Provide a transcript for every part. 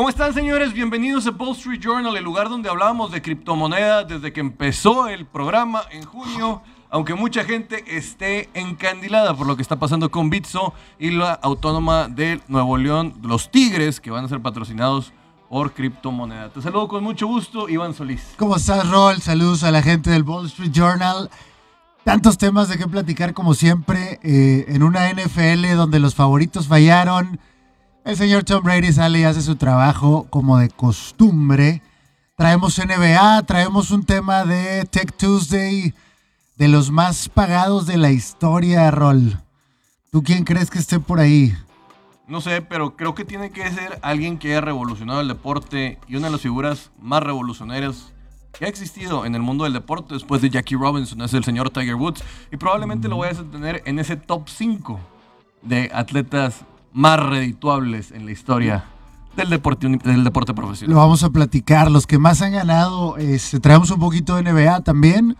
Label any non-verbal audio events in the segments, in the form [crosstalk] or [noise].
¿Cómo están, señores? Bienvenidos a Wall Street Journal, el lugar donde hablábamos de criptomonedas desde que empezó el programa en junio. Aunque mucha gente esté encandilada por lo que está pasando con Bitso y la autónoma de Nuevo León, los Tigres, que van a ser patrocinados por criptomoneda. Te saludo con mucho gusto, Iván Solís. ¿Cómo estás, Rol? Saludos a la gente del Wall Street Journal. Tantos temas de qué platicar como siempre eh, en una NFL donde los favoritos fallaron. El señor Tom Brady sale y hace su trabajo como de costumbre. Traemos NBA, traemos un tema de Tech Tuesday de los más pagados de la historia, Rol. ¿Tú quién crees que esté por ahí? No sé, pero creo que tiene que ser alguien que haya revolucionado el deporte y una de las figuras más revolucionarias que ha existido en el mundo del deporte después de Jackie Robinson, es el señor Tiger Woods. Y probablemente lo vayas a tener en ese top 5 de atletas más redituables en la historia del deporte, del deporte profesional. Lo vamos a platicar. Los que más han ganado, este, traemos un poquito de NBA también.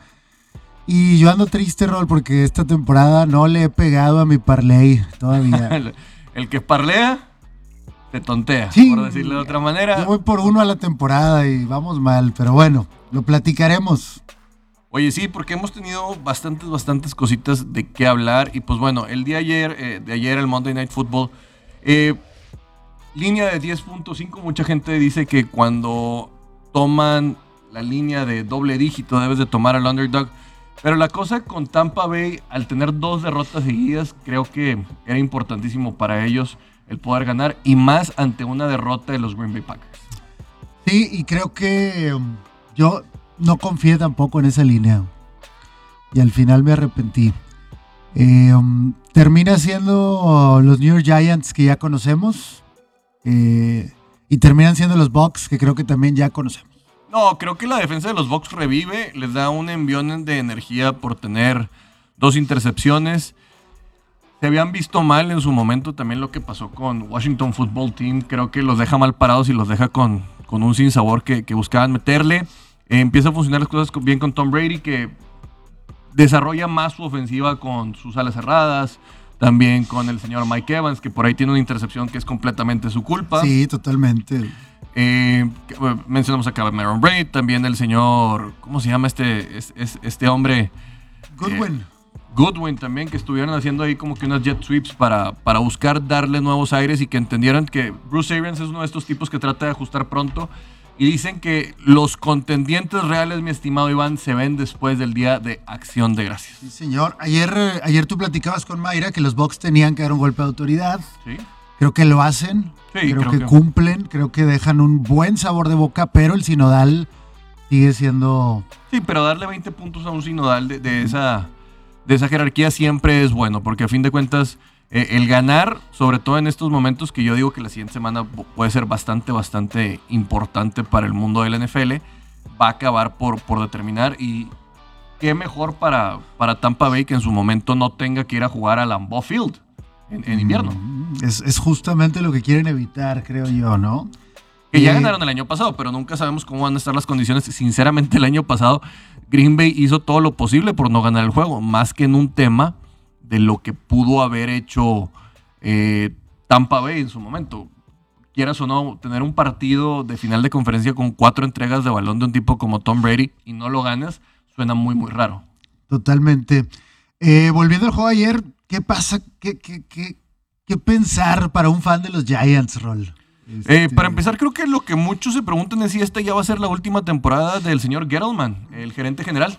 Y yo ando triste, Rol, porque esta temporada no le he pegado a mi parlay todavía. [laughs] el que parlea, te tontea, por decirlo de otra manera. Yo voy por uno a la temporada y vamos mal, pero bueno, lo platicaremos. Oye, sí, porque hemos tenido bastantes, bastantes cositas de qué hablar. Y pues bueno, el día ayer, eh, de ayer, el Monday Night Football, eh, línea de 10.5, mucha gente dice que cuando toman la línea de doble dígito debes de tomar al underdog. Pero la cosa con Tampa Bay, al tener dos derrotas seguidas, creo que era importantísimo para ellos el poder ganar y más ante una derrota de los Green Bay Packers. Sí, y creo que um, yo no confié tampoco en esa línea. Y al final me arrepentí. Eh, um, termina siendo los New York Giants que ya conocemos. Eh, y terminan siendo los Bucks que creo que también ya conocemos. No, creo que la defensa de los Bucks revive, les da un envión de energía por tener dos intercepciones. Se habían visto mal en su momento también lo que pasó con Washington Football Team. Creo que los deja mal parados y los deja con, con un sinsabor que, que buscaban meterle. Empieza a funcionar las cosas bien con Tom Brady, que desarrolla más su ofensiva con sus alas cerradas. También con el señor Mike Evans, que por ahí tiene una intercepción que es completamente su culpa. Sí, totalmente. Eh, mencionamos a Cameron Braid, también el señor, ¿cómo se llama este, este, hombre? Goodwin. Eh, Goodwin también, que estuvieron haciendo ahí como que unas jet sweeps para, para buscar darle nuevos aires y que entendieran que Bruce Arians es uno de estos tipos que trata de ajustar pronto. Y dicen que los contendientes reales, mi estimado Iván, se ven después del día de acción de gracias. Sí, señor. Ayer, eh, ayer tú platicabas con Mayra que los Bucks tenían que dar un golpe de autoridad. Sí. Creo que lo hacen, creo, que, cumplen, creo que dejan un buen sabor de boca, pero el sinodal sigue siendo... Sí, pero darle 20 puntos a un sinodal de, esa, de esa jerarquía siempre es bueno, porque a fin de cuentas eh, el ganar, sobre todo en estos momentos que yo digo que la siguiente semana puede ser bastante, bastante importante para el mundo del NFL, va a acabar por, por determinar y qué mejor para, para Tampa Bay que en su momento no tenga que ir a jugar a Lambeau Field en, invierno. Mm, es, justamente lo que quieren evitar, creo yo, ¿no? Que ya ganaron el año pasado, pero nunca sabemos cómo van a estar las condiciones. Sinceramente, el año pasado Green Bay hizo todo lo posible por no ganar el juego, más que en un tema de lo que pudo haber hecho eh, Tampa Bay en su momento. Quieras o no, tener un partido de final de conferencia con cuatro entregas de balón de un tipo como Tom Brady y no lo ganas, suena muy, muy raro. Totalmente. Eh, volviendo al juego ayer, ¿Qué pasa? ¿Qué, qué, qué, pensar para un fan de los Giants, Roll? Eh, para empezar, creo que lo que muchos se preguntan es si esta ya va a ser la última temporada del señor Gettleman, el gerente general,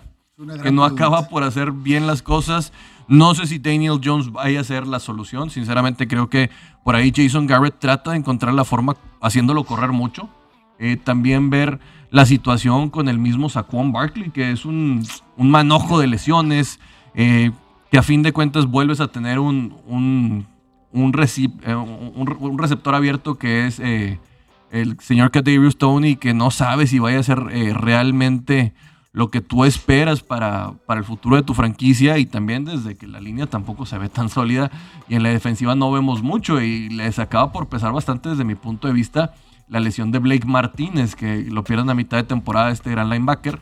que no acaba por hacer bien las cosas. No sé si Daniel Jones vaya a ser la solución. Sinceramente, creo que por ahí Jason Garrett trata de encontrar la forma haciéndolo correr mucho. Eh, también ver la situación con el mismo Saquon Barkley, que es un, un manojo de lesiones. Eh, que a fin de cuentas vuelves a tener un, un, un, eh, receptor abierto que es el señor Kadarius Tony, que no sabe si vaya a ser realmente lo que tú esperas para, para, el futuro de tu franquicia y también desde que la línea tampoco se ve tan sólida y en la defensiva no vemos mucho y les acaba por pesar bastante desde mi punto de vista la lesión de Blake Martínez, que lo pierden a mitad de temporada este gran linebacker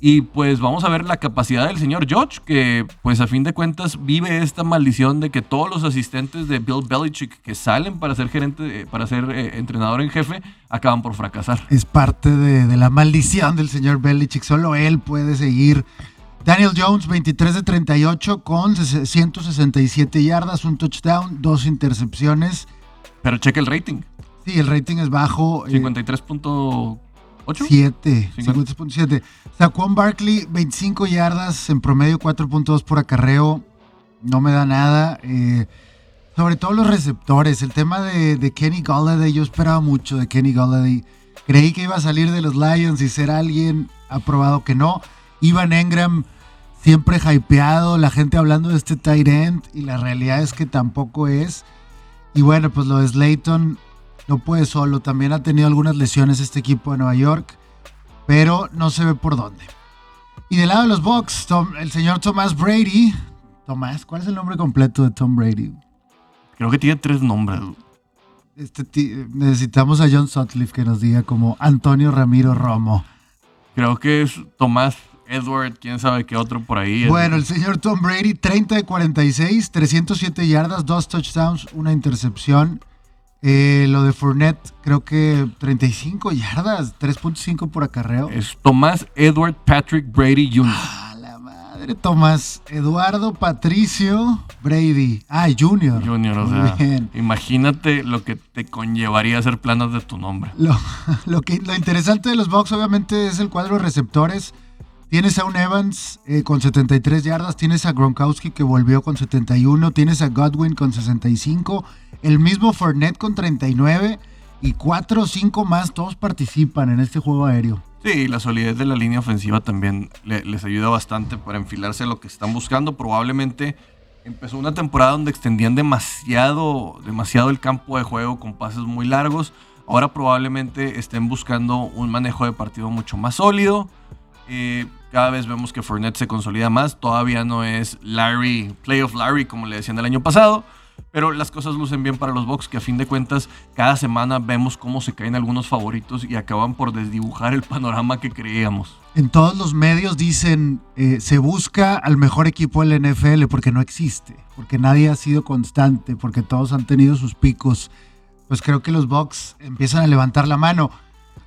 Y pues vamos a ver la capacidad del señor George, que pues a fin de cuentas vive esta maldición de que todos los asistentes de Bill Belichick que salen para ser gerente, eh, para ser eh, entrenador en jefe, acaban por fracasar. Es parte de, de la maldición del señor Belichick, solo él puede seguir. Daniel Jones, 23 de 38 con 167 yardas, un touchdown, dos intercepciones. Pero cheque el rating. Sí, el rating es bajo. 53.8. 7, 53.7. Saquon Barkley, 25 yardas, en promedio 4.2 por acarreo. No me da nada. Eh, sobre todo los receptores. El tema de, Kenny Galladay, yo esperaba mucho de Kenny Galladay. Creí que iba a salir de los Lions y ser alguien. Ha probado que no. Ivan Engram, siempre hypeado. La gente hablando de este tight end. Y la realidad es que tampoco es. Y bueno, pues lo de Slayton no puede solo. También ha tenido algunas lesiones este equipo de Nueva York, pero no se ve por dónde. Y del lado de los Bucks, el señor Thomas Brady. Tomás, ¿cuál es el nombre completo de Tom Brady? Creo que tiene tres nombres. Este necesitamos a John Sutcliffe que nos diga como Antonio Ramiro Romo. Creo que es Tomás Edward, quién sabe qué otro por ahí. Bueno, el señor Tom Brady, 30 de 46, 307 yardas, dos touchdowns, una intercepción. Eh, lo de Fournette, creo que 35 yardas, 3.5 por acarreo. Es Tomás Edward Patrick Brady Jr. Ah, la madre, Tomás Eduardo Patricio Brady. Ah, Junior. Junior, o sea, imagínate lo que te conllevaría hacer planos de tu nombre. [laughs] Lo, que, lo interesante de los Bucks, obviamente, es el cuadro de receptores. Tienes a un Evans eh, con 73 yardas, tienes a Gronkowski que volvió con 71, tienes a Godwin con 65 el mismo Fournette con 39 y 4 o 5 más, todos participan en este juego aéreo. Sí, la solidez de la línea ofensiva también les ayuda bastante para enfilarse a lo que están buscando. Probablemente empezó una temporada donde extendían demasiado, demasiado el campo de juego con pases muy largos. Ahora probablemente estén buscando un manejo de partido mucho más sólido. Cada vez vemos que Fournette se consolida más. Todavía no es Larry, Playoff Larry, como le decían el año pasado pero las cosas lucen bien para los Bucks, que a fin de cuentas cada semana vemos cómo se caen algunos favoritos y acaban por desdibujar el panorama que creíamos. En todos los medios dicen, eh, se busca al mejor equipo del NFL porque no existe, porque nadie ha sido constante, porque todos han tenido sus picos. Pues creo que los Bucks empiezan a levantar la mano.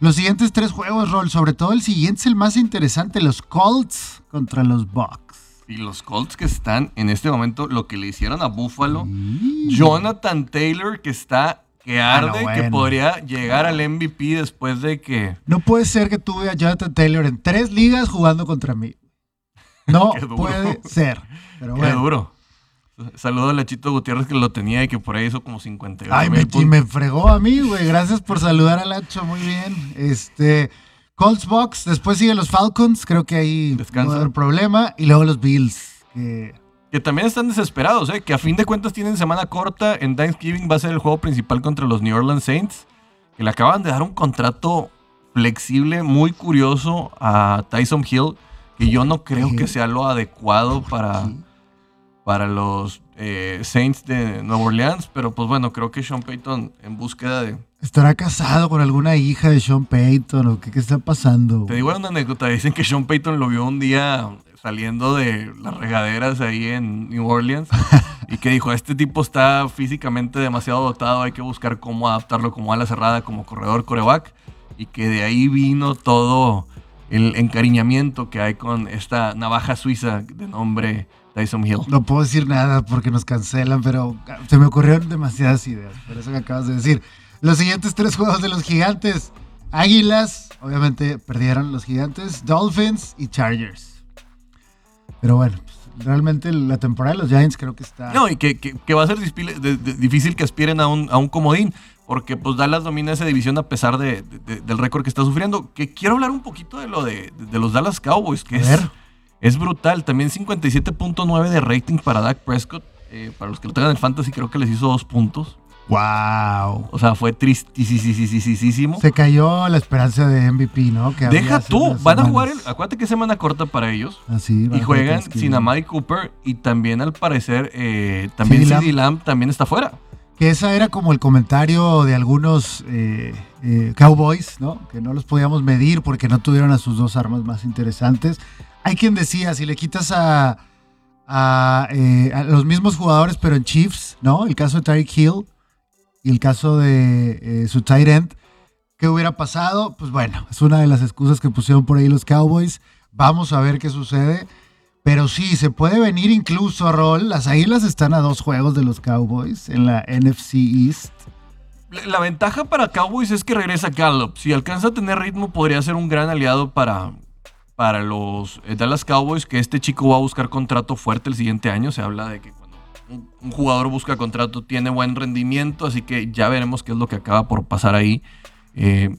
Los siguientes tres juegos, Roll, sobre todo el siguiente es el más interesante, los Colts contra los Bucks. Y los Colts que están en este momento, lo que le hicieron a Buffalo. Jonathan Taylor que está que ah, arde, que podría llegar al MVP después de que... No puede ser que tuve a Jonathan Taylor en tres ligas jugando contra mí. No [laughs] puede ser. Pero Qué duro. Saludo a Lachito Gutiérrez que lo tenía y que por ahí hizo como 50. Ay, me, y me fregó a mí, güey. Gracias por saludar a Lacho. Muy bien. Este... Colts Box, después siguen los Falcons, creo que ahí no va a haber problema, y luego los Bills. Que... también están desesperados, ¿eh? que a fin de cuentas tienen semana corta, en Thanksgiving va a ser el juego principal contra los New Orleans Saints, que le acaban de dar un contrato flexible muy curioso a Tyson Hill, que yo no creo que sea lo adecuado para, para los eh, Saints de Nueva Orleans, pero pues bueno, creo que Sean Payton en búsqueda de ¿Estará casado con alguna hija de Sean Payton o qué, está pasando? Te digo una anécdota. Dicen que Sean Payton lo vio un día saliendo de las regaderas ahí en New Orleans y que dijo, este tipo está físicamente demasiado dotado, hay que buscar cómo adaptarlo como ala cerrada, como corredor, coreback. Y que de ahí vino todo el encariñamiento que hay con esta navaja suiza de nombre Tyson Hill. No puedo decir nada porque nos cancelan, pero se me ocurrieron demasiadas ideas, por eso que acabas de decir. Los siguientes tres juegos de los gigantes. Águilas, obviamente perdieron los gigantes, Dolphins y Chargers. Pero bueno, pues, realmente la temporada de los Giants creo que está... No, y que, va a ser difícil que aspiren a un, a un comodín, porque pues Dallas domina esa división a pesar de, del récord que está sufriendo. Que quiero hablar un poquito de lo de, los Dallas Cowboys, que es, es, brutal. También 57.9 de rating para Dak Prescott. Eh, para los que lo tengan en fantasy, creo que les hizo dos puntos. Wow. O sea, fue tristísimo. Se cayó la esperanza de MVP, ¿no? Deja tú, van a jugar, el, acuérdate que es semana corta para ellos. Así. Ah, y juegan sin a Cooper y también al parecer, eh, también CD Lamb. también está fuera. Que esa era como el comentario de algunos eh, eh, Cowboys, ¿no? Que no los podíamos medir porque no tuvieron a sus dos armas más interesantes. Hay quien decía, si le quitas a, a, los mismos jugadores, pero en Chiefs, ¿no? El caso de Tyreek Hill y el caso de su tight end, ¿qué hubiera pasado? Pues bueno, es una de las excusas que pusieron por ahí los Cowboys. Vamos a ver qué sucede. Pero sí, se puede venir incluso, Rol. Las Águilas están a dos juegos de los Cowboys en la NFC East. La, ventaja para Cowboys es que regresa Gallup. Si alcanza a tener ritmo, podría ser un gran aliado para, para los eh, Dallas Cowboys, que este chico va a buscar contrato fuerte el siguiente año. Se habla de que cuando un, jugador busca contrato tiene buen rendimiento, así que ya veremos qué es lo que acaba por pasar ahí. Eh,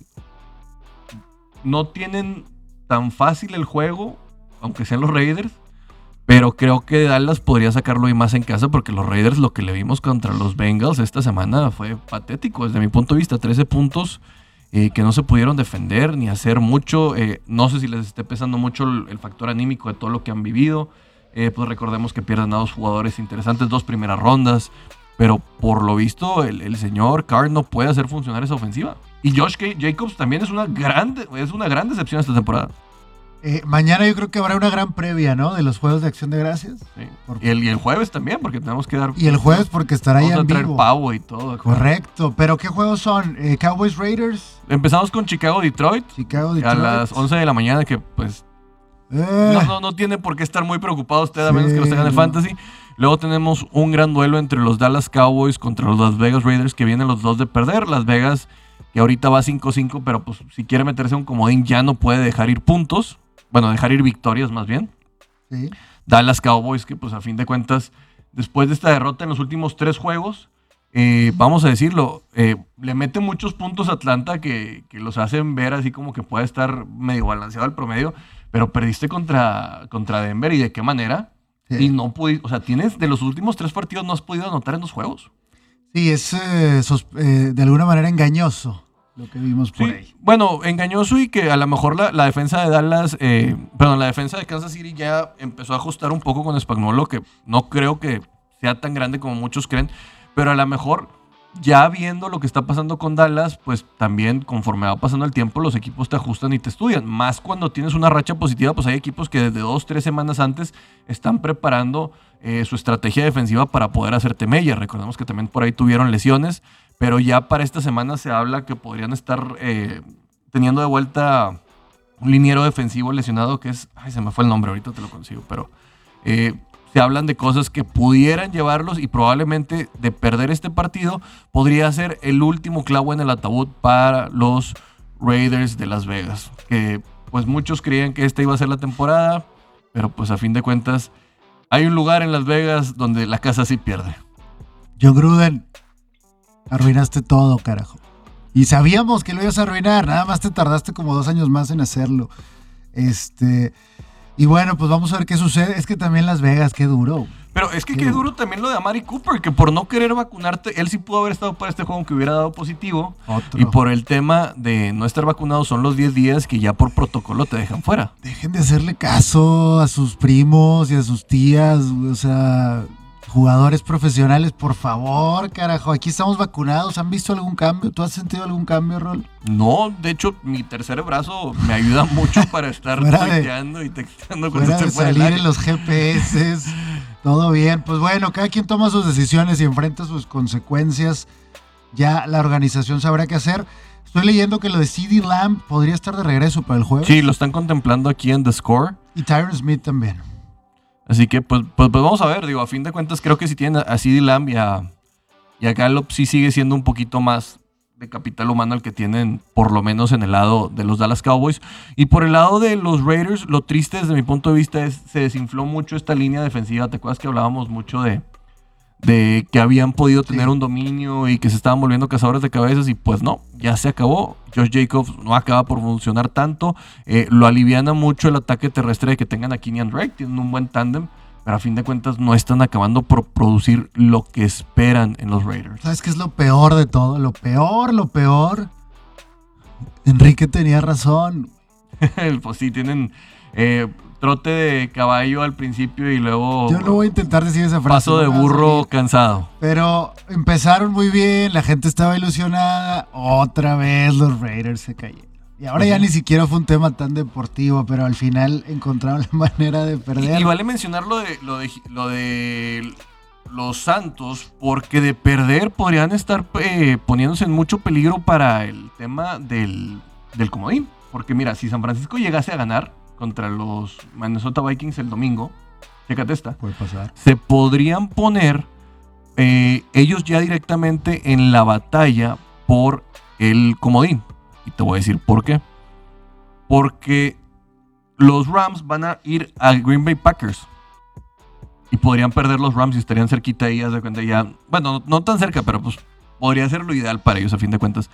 no tienen tan fácil el juego, aunque sean los Raiders. Pero creo que Dallas podría sacarlo y más en casa porque los Raiders lo que le vimos contra los Bengals esta semana fue patético. Desde mi punto de vista, 13 puntos eh, que no se pudieron defender ni hacer mucho. Eh, no sé si les esté pesando mucho el, factor anímico de todo lo que han vivido. Eh, pues recordemos que pierden a dos jugadores interesantes, dos primeras rondas. Pero por lo visto, el, señor Carr no puede hacer funcionar esa ofensiva. Y Josh Jacobs también es una, grande, es una gran decepción esta temporada. Eh, mañana yo creo que habrá una gran previa, ¿no? De los Juegos de Acción de Gracias. Sí. Y, el, jueves también, porque tenemos que dar... Y el jueves porque estará ya en vivo. pavo y todo. Correcto. ¿Pero qué juegos son? Eh, ¿Cowboys Raiders? Empezamos con Chicago-Detroit. Chicago-Detroit. A las 11 de la mañana que pues... Eh. No, no, tiene por qué estar muy preocupado usted a menos que los tengan de Fantasy. Luego tenemos un gran duelo entre los Dallas Cowboys contra los Las Vegas Raiders que vienen los dos de perder. Las Vegas que ahorita va 5-5, pero pues si quiere meterse un comodín ya no puede dejar ir puntos bueno, dejar ir victorias más bien. Sí. Dallas Cowboys, que pues a fin de cuentas, después de esta derrota en los últimos tres juegos, eh, vamos a decirlo, eh, le mete muchos puntos a Atlanta que, los hacen ver así como que puede estar medio balanceado el promedio, pero perdiste contra, contra Denver y de qué manera. Y no pudiste, o sea, tienes de los últimos tres partidos no has podido anotar en los juegos. Sí, es eh, de alguna manera engañoso lo que vimos por ahí. Bueno, engañoso y que a lo mejor la, defensa de Dallas, eh, perdón, la defensa de Kansas City ya empezó a ajustar un poco con Spagnuolo, que no creo que sea tan grande como muchos creen, pero a lo mejor ya viendo lo que está pasando con Dallas, pues también conforme va pasando el tiempo, los equipos te ajustan y te estudian. Más cuando tienes una racha positiva, pues hay equipos que desde dos, tres semanas antes están preparando eh, su estrategia defensiva para poder hacerte mella. Recordemos que también por ahí tuvieron lesiones. Pero ya para esta semana se habla que podrían estar eh, teniendo de vuelta un liniero defensivo lesionado que es. Ay, se me fue el nombre, ahorita te lo consigo, pero. Eh, se hablan de cosas que pudieran llevarlos y probablemente de perder este partido podría ser el último clavo en el ataúd para los Raiders de Las Vegas. Que pues muchos creían que esta iba a ser la temporada, pero pues a fin de cuentas hay un lugar en Las Vegas donde la casa sí pierde. John Gruden, Arruinaste todo, carajo. Y sabíamos que lo ibas a arruinar, nada más te tardaste como dos años más en hacerlo. Este. Y bueno, pues vamos a ver qué sucede. Es que también Las Vegas, qué duro. Pero es que qué, duro también lo de Amari Cooper, que por no querer vacunarte, él sí pudo haber estado para este juego aunque hubiera dado positivo. Y por el tema de no estar vacunado son los 10 días que ya por protocolo te dejan fuera. Dejen de hacerle caso a sus primos y a sus tías. O sea, jugadores profesionales, por favor, carajo, aquí estamos vacunados. ¿Han visto algún cambio? ¿Tú has sentido algún cambio, Rol? No, de hecho, mi tercer brazo me ayuda mucho para estar [laughs] tuiteando y texteando cuando fuera de salir en los GPS. todo bien. Pues bueno, cada quien toma sus decisiones y enfrenta sus consecuencias. Ya la organización sabrá qué hacer. Estoy leyendo que lo de CD Lamb podría estar de regreso para el juego. Sí, lo están contemplando aquí en The Score. Y Tyron Smith también. Así que, pues, pues, pues, vamos a ver, digo, a fin de cuentas, creo que si tienen a CD Lamb y a, y a Gallup, sí sigue siendo un poquito más de capital humano el que tienen, por lo menos en el lado de los Dallas Cowboys. Y por el lado de los Raiders, lo triste desde mi punto de vista es se desinfló mucho esta línea defensiva. ¿Te acuerdas que hablábamos mucho de, de que habían podido tener un dominio y que se estaban volviendo cazadores de cabezas y pues no, ya se acabó. Josh Jacobs no acaba por funcionar tanto. Eh, lo aliviana mucho el ataque terrestre de que tengan a Kenyan Drake, tienen un buen tándem, pero a fin de cuentas no están acabando por producir lo que esperan en los Raiders. ¿Sabes qué es lo peor de todo? Lo peor, lo peor. Enrique tenía razón. [laughs] pues sí, tienen... Eh, trote de caballo al principio y luego. Yo no voy a intentar decir esa frase. Paso de burro cansado. Pero empezaron muy bien, la gente estaba ilusionada. Otra vez los Raiders se cayeron. Y ahora ya ni siquiera fue un tema tan deportivo, pero al final encontraron la [laughs] manera de perder. Y, vale mencionar lo de, lo de, lo de los Santos, porque de perder podrían estar eh, poniéndose en mucho peligro para el tema del, del comodín. Porque mira, si San Francisco llegase a ganar, contra los Minnesota Vikings el domingo, fíjate esta, Puede pasar. se podrían poner eh, ellos ya directamente en la batalla por el comodín. Y te voy a decir por qué. Porque los Rams van a ir a Green Bay Packers. Y podrían perder los Rams y estarían cerquita ahí, de cuenta ya. Bueno, no tan cerca, pero pues podría ser lo ideal para ellos a fin de cuentas.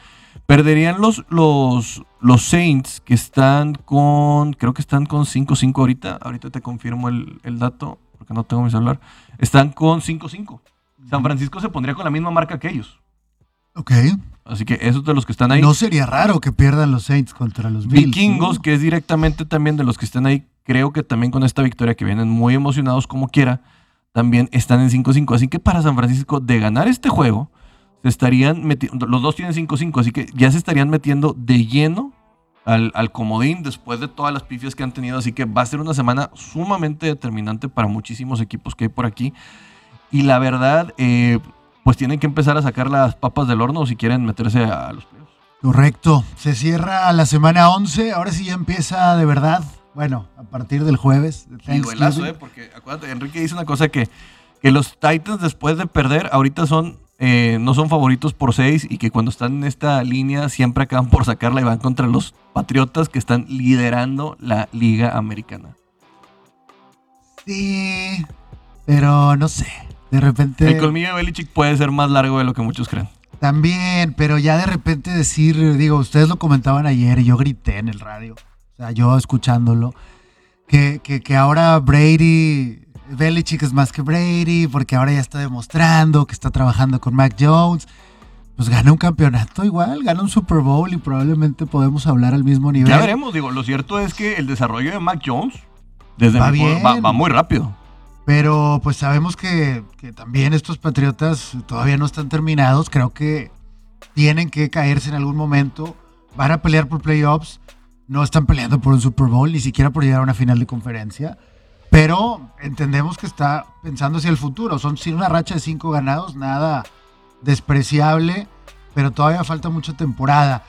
Perderían los, los, los Saints que están con, creo que están con 5-5 ahorita. Ahorita te confirmo el, dato porque no tengo mi celular. Están con 5-5. San Francisco se pondría con la misma marca que ellos. Ok. Así que esos de los que están ahí. No sería raro que pierdan los Saints contra los Bills. Vikingos, que es directamente también de los que están ahí, creo que también con esta victoria que vienen muy emocionados como quiera, también están en 5-5. Así que para San Francisco, de ganar este juego, se estarían metiendo, los dos tienen 5-5, así que ya se estarían metiendo de lleno al, comodín después de todas las pifias que han tenido, así que va a ser una semana sumamente determinante para muchísimos equipos que hay por aquí. Y la verdad, eh, pues tienen que empezar a sacar las papas del horno si quieren meterse a los playoffs. Correcto, se cierra la semana 11, ahora sí ya empieza de verdad, bueno, a partir del jueves. Y duelazo, eh, porque acuérdate, Enrique dice una cosa que, que los Titans después de perder ahorita son eh, no son favoritos por seis y que cuando están en esta línea siempre acaban por sacarla y van contra los Patriotas que están liderando la Liga Americana. Sí, pero no sé. De repente. El colmillo de Belichick puede ser más largo de lo que muchos creen. También, pero ya de repente decir, digo, ustedes lo comentaban ayer y yo grité en el radio, o sea, yo escuchándolo, que, que, que ahora Brady Belichick es más que Brady, porque ahora ya está demostrando que está trabajando con Mac Jones. Pues gana un campeonato igual, gana un Super Bowl y probablemente podemos hablar al mismo nivel. Ya veremos, digo, lo cierto es que el desarrollo de Mac Jones desde va, va, muy rápido. Pero pues sabemos que, que también estos Patriotas todavía no están terminados. Creo que tienen que caerse en algún momento. Van a pelear por playoffs. No están peleando por un Super Bowl, ni siquiera por llegar a una final de conferencia. Pero entendemos que está pensando hacia el futuro. Son sin una racha de cinco ganados, nada despreciable, pero todavía falta mucha temporada.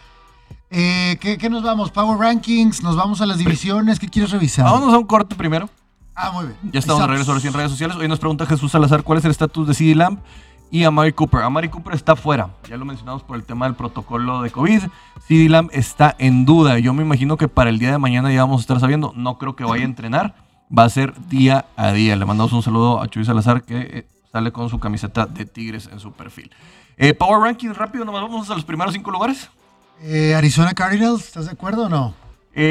Eh, ¿qué, nos vamos? Power Rankings, nos vamos a las divisiones. ¿Qué quieres revisar? Vámonos a un corte primero. Ah, muy bien. Ya estamos de regreso ahora en redes sociales. Hoy nos pregunta Jesús Salazar cuál es el estatus de CD Lamb y a Mary Cooper. A Mary Cooper está fuera. Ya lo mencionamos por el tema del protocolo de COVID. CD Lamb está en duda. Yo me imagino que para el día de mañana ya vamos a estar sabiendo. No creo que vaya a entrenar va a ser día a día. Le mandamos un saludo a Chuy Salazar que eh, sale con su camiseta de Tigres en su perfil. Eh, Power Ranking rápido, nomás vamos a los primeros cinco lugares. Eh, Arizona Cardinals, ¿estás de acuerdo o no?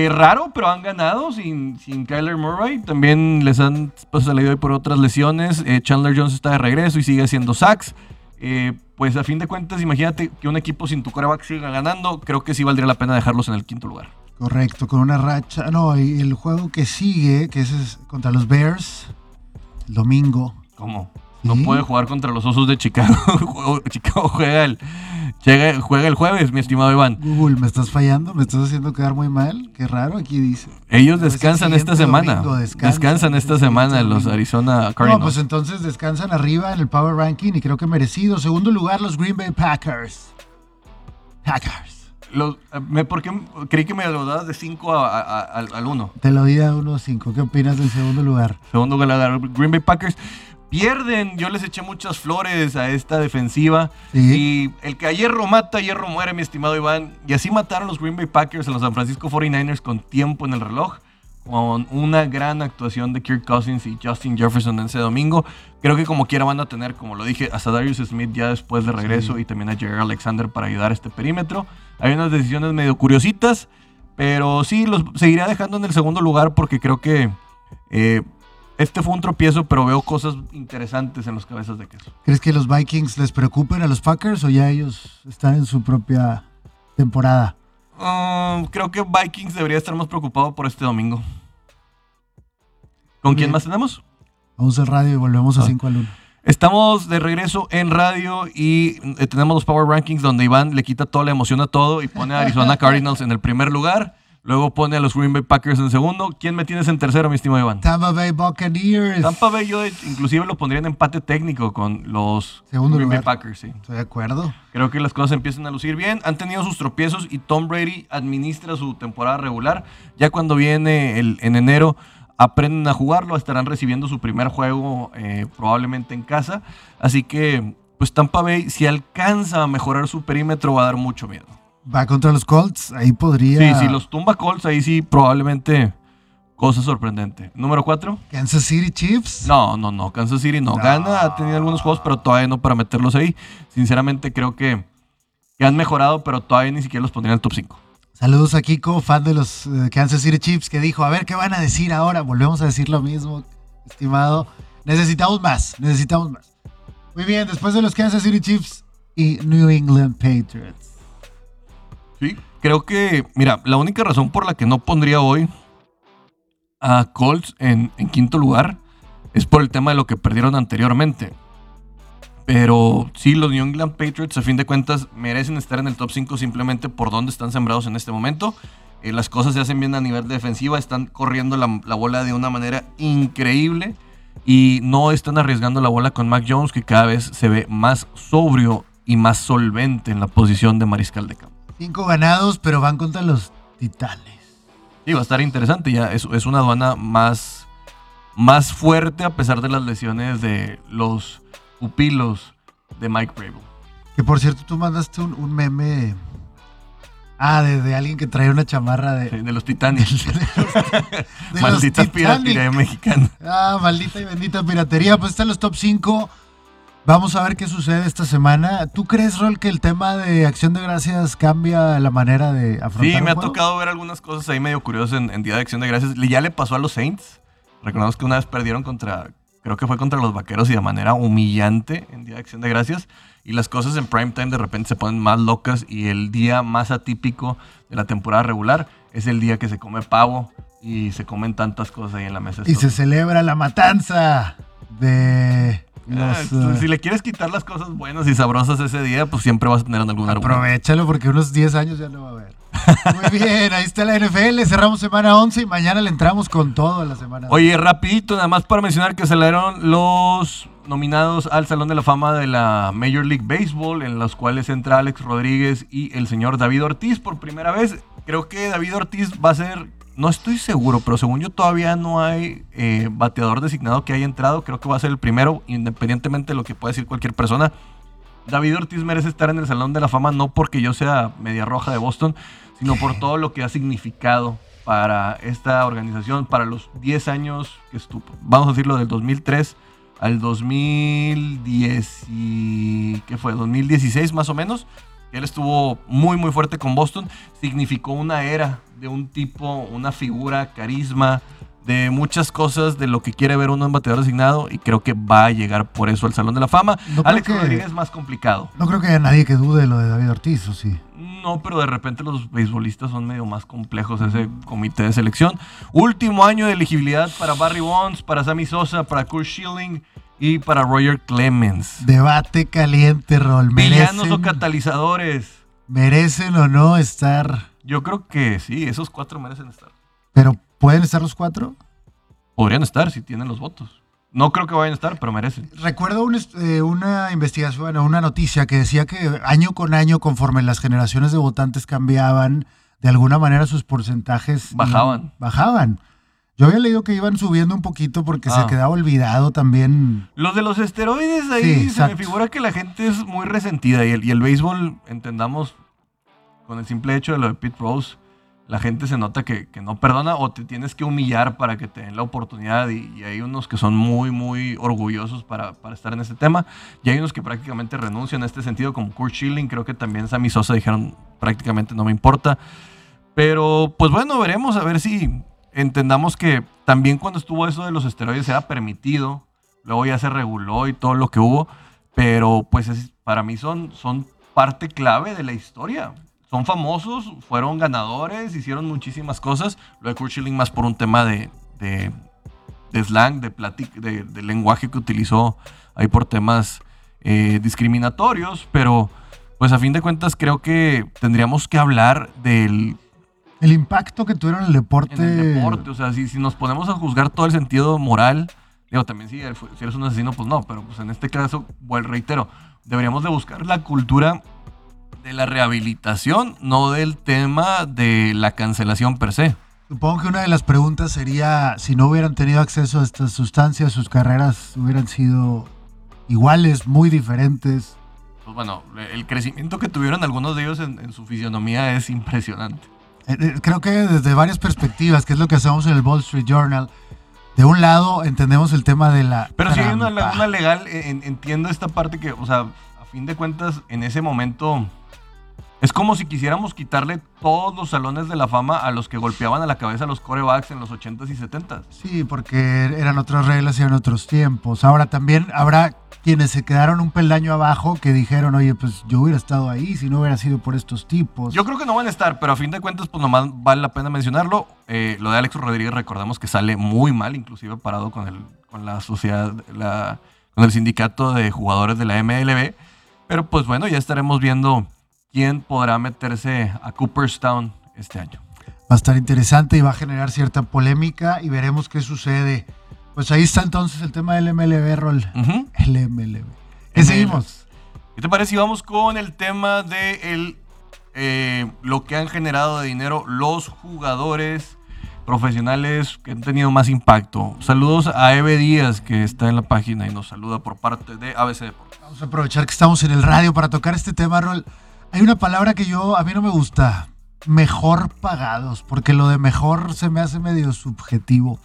raro, pero han ganado sin, sin Kyler Murray. También les han pues, salido hoy por otras lesiones. Chandler Jones está de regreso y sigue haciendo sacks. pues a fin de cuentas, imagínate que un equipo sin tu coreback siga ganando. Creo que sí valdría la pena dejarlos en el quinto lugar. Correcto, con una racha. No, y el juego que sigue, que es contra los Bears, el domingo. ¿Cómo? No puede jugar contra los Osos de Chicago. [laughs] Chicago juega el, juega el jueves, mi estimado Iván. Google, ¿me estás fallando? ¿Me estás haciendo quedar muy mal? Qué raro, aquí dice. Ellos descansan esta semana. descansan, esta semana los Arizona Cardinals. No, pues entonces descansan arriba en el Power Ranking y creo que merecido. Segundo lugar, los Green Bay Packers. Packers. Eh, ¿Por qué creí que me lo dabas de 5 al 1? Te lo di a 1 5. ¿Qué opinas del segundo lugar? Segundo lugar, Green Bay Packers. Pierden, yo les eché muchas flores a esta defensiva. Y el que a hierro mata, hierro muere, mi estimado Iván. Y así mataron los Green Bay Packers a los San Francisco 49ers con tiempo en el reloj con una gran actuación de Kirk Cousins y Justin Jefferson en ese domingo. Creo que como quiera van a tener, como lo dije, hasta Darius Smith ya después de regreso y también a Jerry Alexander para ayudar a este perímetro. Hay unas decisiones medio curiositas, pero sí, los seguiré dejando en el segundo lugar porque creo que eh, este fue un tropiezo, pero veo cosas interesantes en los cabezas de queso. ¿Crees que los Vikings les preocupen a los Packers o ya ellos están en su propia temporada? Um, creo que Vikings debería estar más preocupado por este domingo. ¿Con quién más tenemos? Vamos al radio y volvemos a 5 al 1. Estamos de regreso en radio y eh, tenemos los Power Rankings donde Iván le quita toda la emoción a todo y pone a Arizona [laughs] Cardinals en el primer lugar. Luego pone a los Green Bay Packers en segundo. ¿Quién me tienes en tercero, mi estimado Iván? Tampa Bay Buccaneers. Tampa Bay yo inclusive lo pondría en empate técnico con los Green Bay Packers. Sí. Estoy de acuerdo. Creo que las cosas empiezan a lucir bien. Han tenido sus tropiezos y Tom Brady administra su temporada regular. Ya cuando viene el, en enero aprenden a jugarlo, estarán recibiendo su primer juego eh, probablemente en casa. Así que, pues Tampa Bay, si alcanza a mejorar su perímetro, va a dar mucho miedo. Va contra los Colts, ahí podría. Sí, si los tumba Colts, ahí sí, probablemente cosa sorprendente. Número 4. Kansas City Chiefs. No, no, no. Kansas City no. gana, ha tenido algunos juegos, pero todavía no para meterlos ahí. Sinceramente, creo que, que han mejorado, pero todavía ni siquiera los pondría en el top 5. Saludos a Kiko, fan de los eh, Kansas City Chiefs, que dijo, a ver, ¿qué van a decir ahora? Volvemos a decir lo mismo, estimado. Necesitamos más, necesitamos más. Muy bien, después de los Kansas City Chiefs y New England Patriots. Sí, creo que, mira, la única razón por la que no pondría hoy a Colts en, quinto lugar es por el tema de lo que perdieron anteriormente. Pero sí, los New England Patriots, a fin de cuentas, merecen estar en el top 5 simplemente por donde están sembrados en este momento. Eh, las cosas se hacen bien a nivel defensiva, están corriendo la, bola de una manera increíble y no están arriesgando la bola con Mac Jones, que cada vez se ve más sobrio y más solvente en la posición de mariscal de campo. Cinco ganados, pero van contra los titanes. Sí, va a estar interesante. Ya es, es una aduana más, más fuerte a pesar de las lesiones de los pupilos de Mike Brable. Que por cierto, tú mandaste un, meme. Ah, de, alguien que trae una chamarra de. de los Titanes. [laughs] maldita piratería mexicana. Ah, maldita y bendita piratería. Pues están los top 5. Vamos a ver qué sucede esta semana. ¿Tú crees, Rol, que el tema de Acción de Gracias cambia la manera de afrontar Sí, me ha tocado ver algunas cosas ahí medio curiosas en, en, Día de Acción de Gracias. Ya le pasó a los Saints. Recordamos que una vez perdieron contra, Creo que fue contra los vaqueros y de manera humillante en Día de Acción de Gracias. Y las cosas en prime time de repente se ponen más locas y el día más atípico de la temporada regular es el día que se come pavo y se comen tantas cosas ahí en la mesa. Y se celebra la matanza de... Ah, si le quieres quitar las cosas buenas y sabrosas ese día, pues siempre vas a tener algún argumento. Aprovechalo porque unos 10 años ya no va a haber. Muy [laughs] bien, ahí está la NFL. Cerramos semana 11 y mañana le entramos con todo en la semana. Oye, rapidito, nada más para mencionar que se dieron los nominados al Salón de la Fama de la Major League Baseball, en los cuales entra Alex Rodríguez y el señor David Ortiz por primera vez. Creo que David Ortiz va a ser, no estoy seguro, pero según yo todavía no hay eh, bateador designado que haya entrado. Creo que va a ser el primero, independientemente de lo que pueda decir cualquier persona. David Ortiz merece estar en el Salón de la Fama no porque yo sea media roja de Boston, sino por todo lo que ha significado para esta organización, para los 10 años que estuvo, vamos a decirlo, del 2003 al 2010 y, ¿qué fue? 2016 más o menos. Él estuvo muy, muy fuerte con Boston. Significó una era de un tipo, una figura, carisma, de muchas cosas de lo que quiere ver uno en bateador designado y creo que va a llegar por eso al Salón de la Fama. Alex Rodríguez es más complicado. No creo que haya nadie que dude de lo de David Ortiz, ¿o sí? No, pero de repente los beisbolistas son medio más complejos ese comité de selección. Último año de elegibilidad para Barry Bonds, para Sammy Sosa, para Kurt Schilling y para Roger Clemens. Debate caliente, Rol. Villanos o catalizadores. ¿Merecen o no estar? Yo creo que sí, esos cuatro merecen estar. Pero ¿Pueden estar los cuatro? Podrían estar si tienen los votos. No creo que vayan a estar, pero merecen. Recuerdo eh, una investigación, una noticia que decía que año con año, conforme las generaciones de votantes cambiaban, de alguna manera sus porcentajes bajaban. bajaban. Yo había leído que iban subiendo un poquito porque se ah. quedaba olvidado también. Los de los esteroides ahí se me figura que la gente es muy resentida y el, y el béisbol, entendamos, con el simple hecho de lo de Pete Rose, la gente se nota que, no perdona o te tienes que humillar para que te den la oportunidad y, hay unos que son muy, muy orgullosos para, estar en este tema y hay unos que prácticamente renuncian en este sentido como Kurt Schilling, creo que también Sammy Sosa dijeron prácticamente no me importa. Pero pues bueno, veremos a ver si entendamos que también cuando estuvo eso de los esteroides era permitido, luego ya se reguló y todo lo que hubo, pero pues para mí son, son parte clave de la historia son famosos, fueron ganadores, hicieron muchísimas cosas. Lo de Kurt Schilling más por un tema de, slang, de, de, lenguaje que utilizó ahí por temas eh, discriminatorios, pero pues a fin de cuentas creo que tendríamos que hablar del... El impacto que tuvieron en el deporte. En el deporte, o sea, si, si nos ponemos a juzgar todo el sentido moral, digo, también si, si eres un asesino, pues no, pero pues en este caso, bueno, reitero, deberíamos de buscar la cultura de la rehabilitación, no del tema de la cancelación per se. Supongo que una de las preguntas sería, si no hubieran tenido acceso a estas sustancias, sus carreras hubieran sido iguales, muy diferentes. Pues bueno, el crecimiento que tuvieron algunos de ellos en, su fisionomía es impresionante. Eh, eh, creo que desde varias perspectivas, que es lo que hacemos en el Wall Street Journal, de un lado entendemos el tema de la... Pero si hay una laguna legal, entiendo esta parte que, o sea, a fin de cuentas, en ese momento es como si quisiéramos quitarle todos los salones de la fama a los que golpeaban a la cabeza los corebacks en los 80s y 70s. Sí, porque eran otras reglas y eran otros tiempos. Ahora también habrá quienes se quedaron un peldaño abajo que dijeron, oye, pues yo hubiera estado ahí si no hubiera sido por estos tipos. Yo creo que no van a estar, pero a fin de cuentas, pues nomás vale la pena mencionarlo. Eh, lo de Alex Rodríguez, recordamos que sale muy mal, inclusive parado con, el, con la sociedad, la, con el sindicato de jugadores de la MLB. Pero pues bueno, ya estaremos viendo quién podrá meterse a Cooperstown este año. Va a estar interesante y va a generar cierta polémica y veremos qué sucede. Pues ahí está entonces el tema del MLB, Rol. El MLB. ¿Qué seguimos? ¿Qué te parece si vamos con el tema de el, eh, lo que han generado de dinero los jugadores profesionales que han tenido más impacto? Saludos a Eve Díaz, que está en la página y nos saluda por parte de ABC Deportes. Vamos a aprovechar que estamos en el radio para tocar este tema, Rol. Hay una palabra que yo, a mí no me gusta. Mejor pagados, porque lo de mejor se me hace medio subjetivo.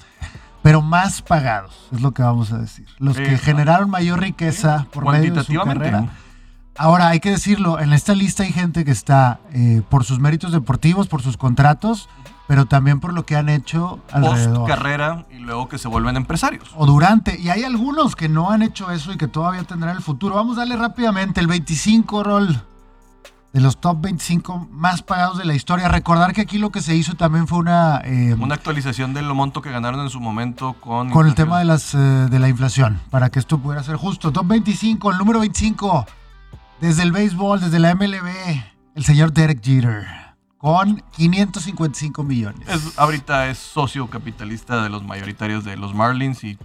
Pero más pagados, es lo que vamos a decir. Los que generaron mayor riqueza por medio de su carrera. Ahora, hay que decirlo, en esta lista hay gente que está eh, por sus méritos deportivos, por sus contratos, pero también por lo que han hecho alrededor. Post carrera y luego que se vuelven empresarios. O durante. Y hay algunos que no han hecho eso y que todavía tendrán el futuro. Vamos a darle rápidamente el 25 rol de los top 25 más pagados de la historia. Recordar que aquí lo que se hizo también fue una... Eh, una actualización del monto que ganaron en su momento con... Con el tema de, las, eh, de la inflación, para que esto pudiera ser justo. Top 25, el número 25, desde el béisbol, desde la MLB, el señor Derek Jeter, con 555 millones. ahorita es socio capitalista de los mayoritarios de los Marlins y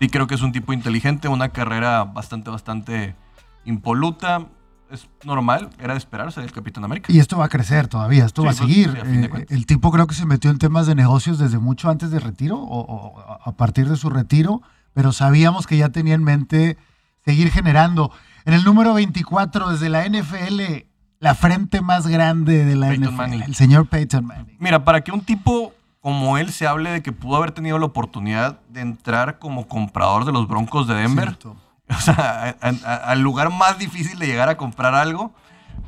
sí creo que es un tipo inteligente, una carrera bastante, bastante impoluta es normal, era de esperarse del Capitán América. Y esto va a crecer todavía, esto va a pues, seguir. Eh, el tipo creo que se metió en temas de negocios desde mucho antes de retiro o, a partir de su retiro, pero sabíamos que ya tenía en mente seguir generando. En el número 24, desde la NFL, la frente más grande de la NFL, el señor Peyton Manning. Mira, para que un tipo como él se hable de que pudo haber tenido la oportunidad de entrar como comprador de los Broncos de Denver. [laughs] o sea, al lugar más difícil de llegar a comprar algo,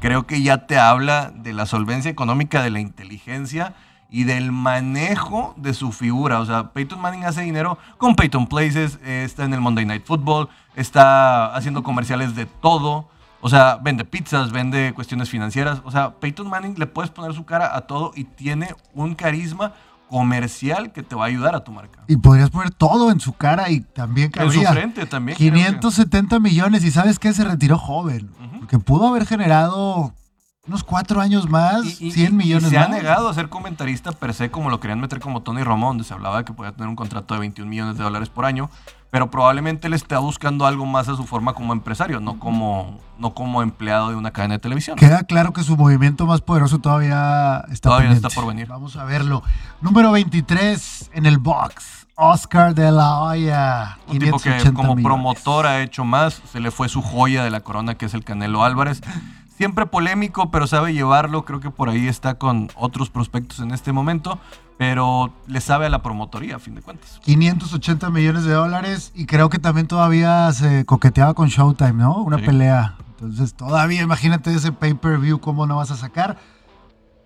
creo que ya te habla de la solvencia económica, de la inteligencia y del manejo de su figura. O sea, Peyton Manning hace dinero con Peyton Places, está en el Monday Night Football, está haciendo comerciales de todo. O sea, vende pizzas, vende cuestiones financieras. O sea, Peyton Manning le puedes poner su cara a todo y tiene un carisma comercial que te va a ayudar a tu marca. Y podrías poner todo en su cara y también cabría. En su frente también. 570 millones y ¿sabes qué? Se retiró joven. Porque pudo haber generado unos cuatro años más, 100 millones y se ha negado a ser comentarista per se, como lo querían meter como Tony Romo, donde se hablaba de que podía tener un contrato de 21 millones de dólares por año pero probablemente él esté buscando algo más a su forma como empresario, no como, no como empleado de una cadena de televisión. Queda claro que su movimiento más poderoso todavía está Todavía está por venir. Vamos a verlo. Número 23 en el box. Oscar de la Hoya. Un tipo que como promotor ha hecho más. Se le fue su joya de la corona, que es el Canelo Álvarez. Siempre polémico, pero sabe llevarlo. Creo que por ahí está con otros prospectos en este momento pero le sabe a la promotoría, a fin de cuentas. 580 millones de dólares y creo que también todavía se coqueteaba con Showtime, ¿no? Una pelea. Entonces, todavía imagínate ese pay-per-view, ¿cómo no vas a sacar?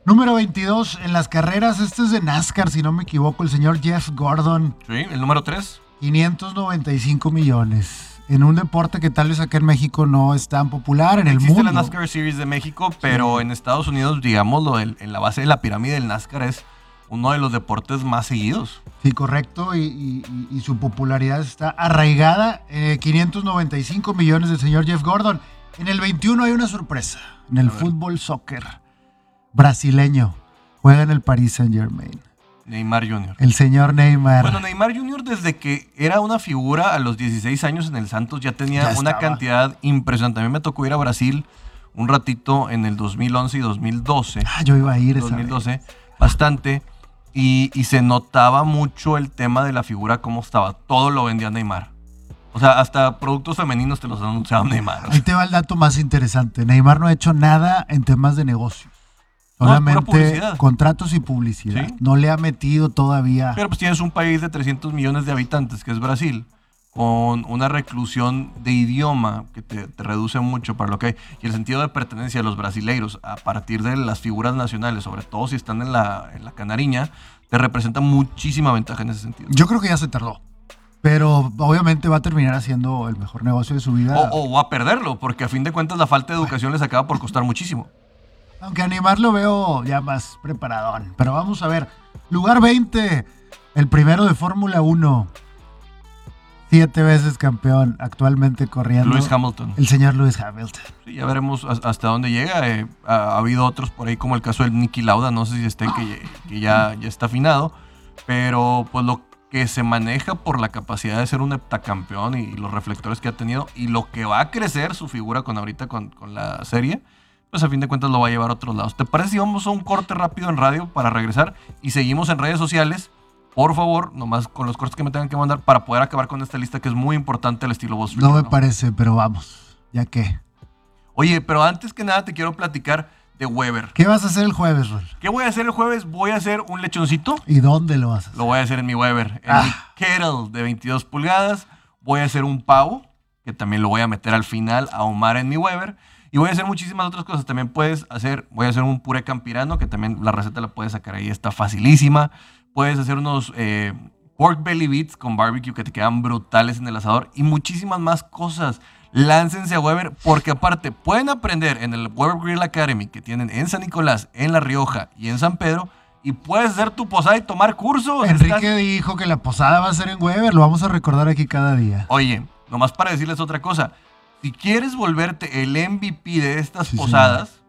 Número 22 en las carreras, este es de NASCAR, si no me equivoco, el señor Jeff Gordon. Sí, el número 3. 595 millones. En un deporte que tal vez acá en México no es tan popular, en el mundo. Existe la NASCAR Series de México, pero en Estados Unidos, digámoslo, en la base de la pirámide del NASCAR es uno de los deportes más seguidos. Sí, correcto, y, su popularidad está arraigada. 595 millones del señor Jeff Gordon. En el 21 hay una sorpresa, en el fútbol soccer brasileño. Juega en el Paris Saint Germain. Neymar Jr. El señor Neymar. Bueno, Neymar Jr. desde que era una figura a los 16 años en el Santos ya tenía una cantidad impresionante. A mí me tocó ir a Brasil un ratito en el 2011 y 2012. Ah, yo iba a ir. 2012, bastante. Y, se notaba mucho el tema de la figura, cómo estaba. Todo lo vendía Neymar. O sea, hasta productos femeninos te los anunciaba Neymar. Ahí te va el dato más interesante. Neymar no ha hecho nada en temas de negocio. Solamente contratos y publicidad. No le ha metido todavía. Pero pues tienes un país de 300 millones de habitantes, que es Brasil, con una reclusión de idioma que te, reduce mucho para lo que hay. Y el sentido de pertenencia de los brasileiros a partir de las figuras nacionales, sobre todo si están en la, en la canariña, te representa muchísima ventaja en ese sentido. Yo creo que ya se tardó. Pero obviamente va a terminar haciendo el mejor negocio de su vida. O, o va a perderlo, porque a fin de cuentas la falta de educación les acaba por costar muchísimo. Aunque animar lo veo ya más preparadón. Pero vamos a ver. Lugar 20. El primero de Fórmula 1. Siete veces campeón, actualmente corriendo. Lewis Hamilton. El señor Lewis Hamilton. Sí, ya veremos hasta dónde llega. Eh, ha, habido otros por ahí, como el caso del Nicky Lauda. No sé si esté que, ya, ya está afinado. Pero pues lo que se maneja por la capacidad de ser un heptacampeón y, los reflectores que ha tenido y lo que va a crecer su figura con ahorita con, con la serie pues a fin de cuentas lo va a llevar a otros lados. ¿Te parece si vamos a un corte rápido en radio para regresar y seguimos en redes sociales? Por favor, nomás con los cortes que me tengan que mandar para poder acabar con esta lista que es muy importante el estilo voz. No me parece, pero vamos, ya que. Oye, pero antes que nada te quiero platicar de Weber. ¿Qué vas a hacer el jueves, Rol? ¿Qué voy a hacer el jueves? Voy a hacer un lechoncito. ¿Y dónde lo vas a hacer? Lo voy a hacer en mi Weber, en mi ah. kettle de 22 pulgadas. Voy a hacer un pavo, que también lo voy a meter al final a Omar en mi Weber. Y voy a hacer muchísimas otras cosas. También puedes hacer, voy a hacer un puré campirano, que también la receta la puedes sacar ahí, está facilísima. Puedes hacer unos eh, pork belly beats con barbecue que te quedan brutales en el asador y muchísimas más cosas. Láncense a Weber porque aparte pueden aprender en el Weber Grill Academy que tienen en San Nicolás, en La Rioja y en San Pedro y puedes hacer tu posada y tomar cursos. Enrique dijo que la posada va a ser en Weber, lo vamos a recordar aquí cada día. Oye, nomás para decirles otra cosa, si quieres volverte el MVP de estas posadas,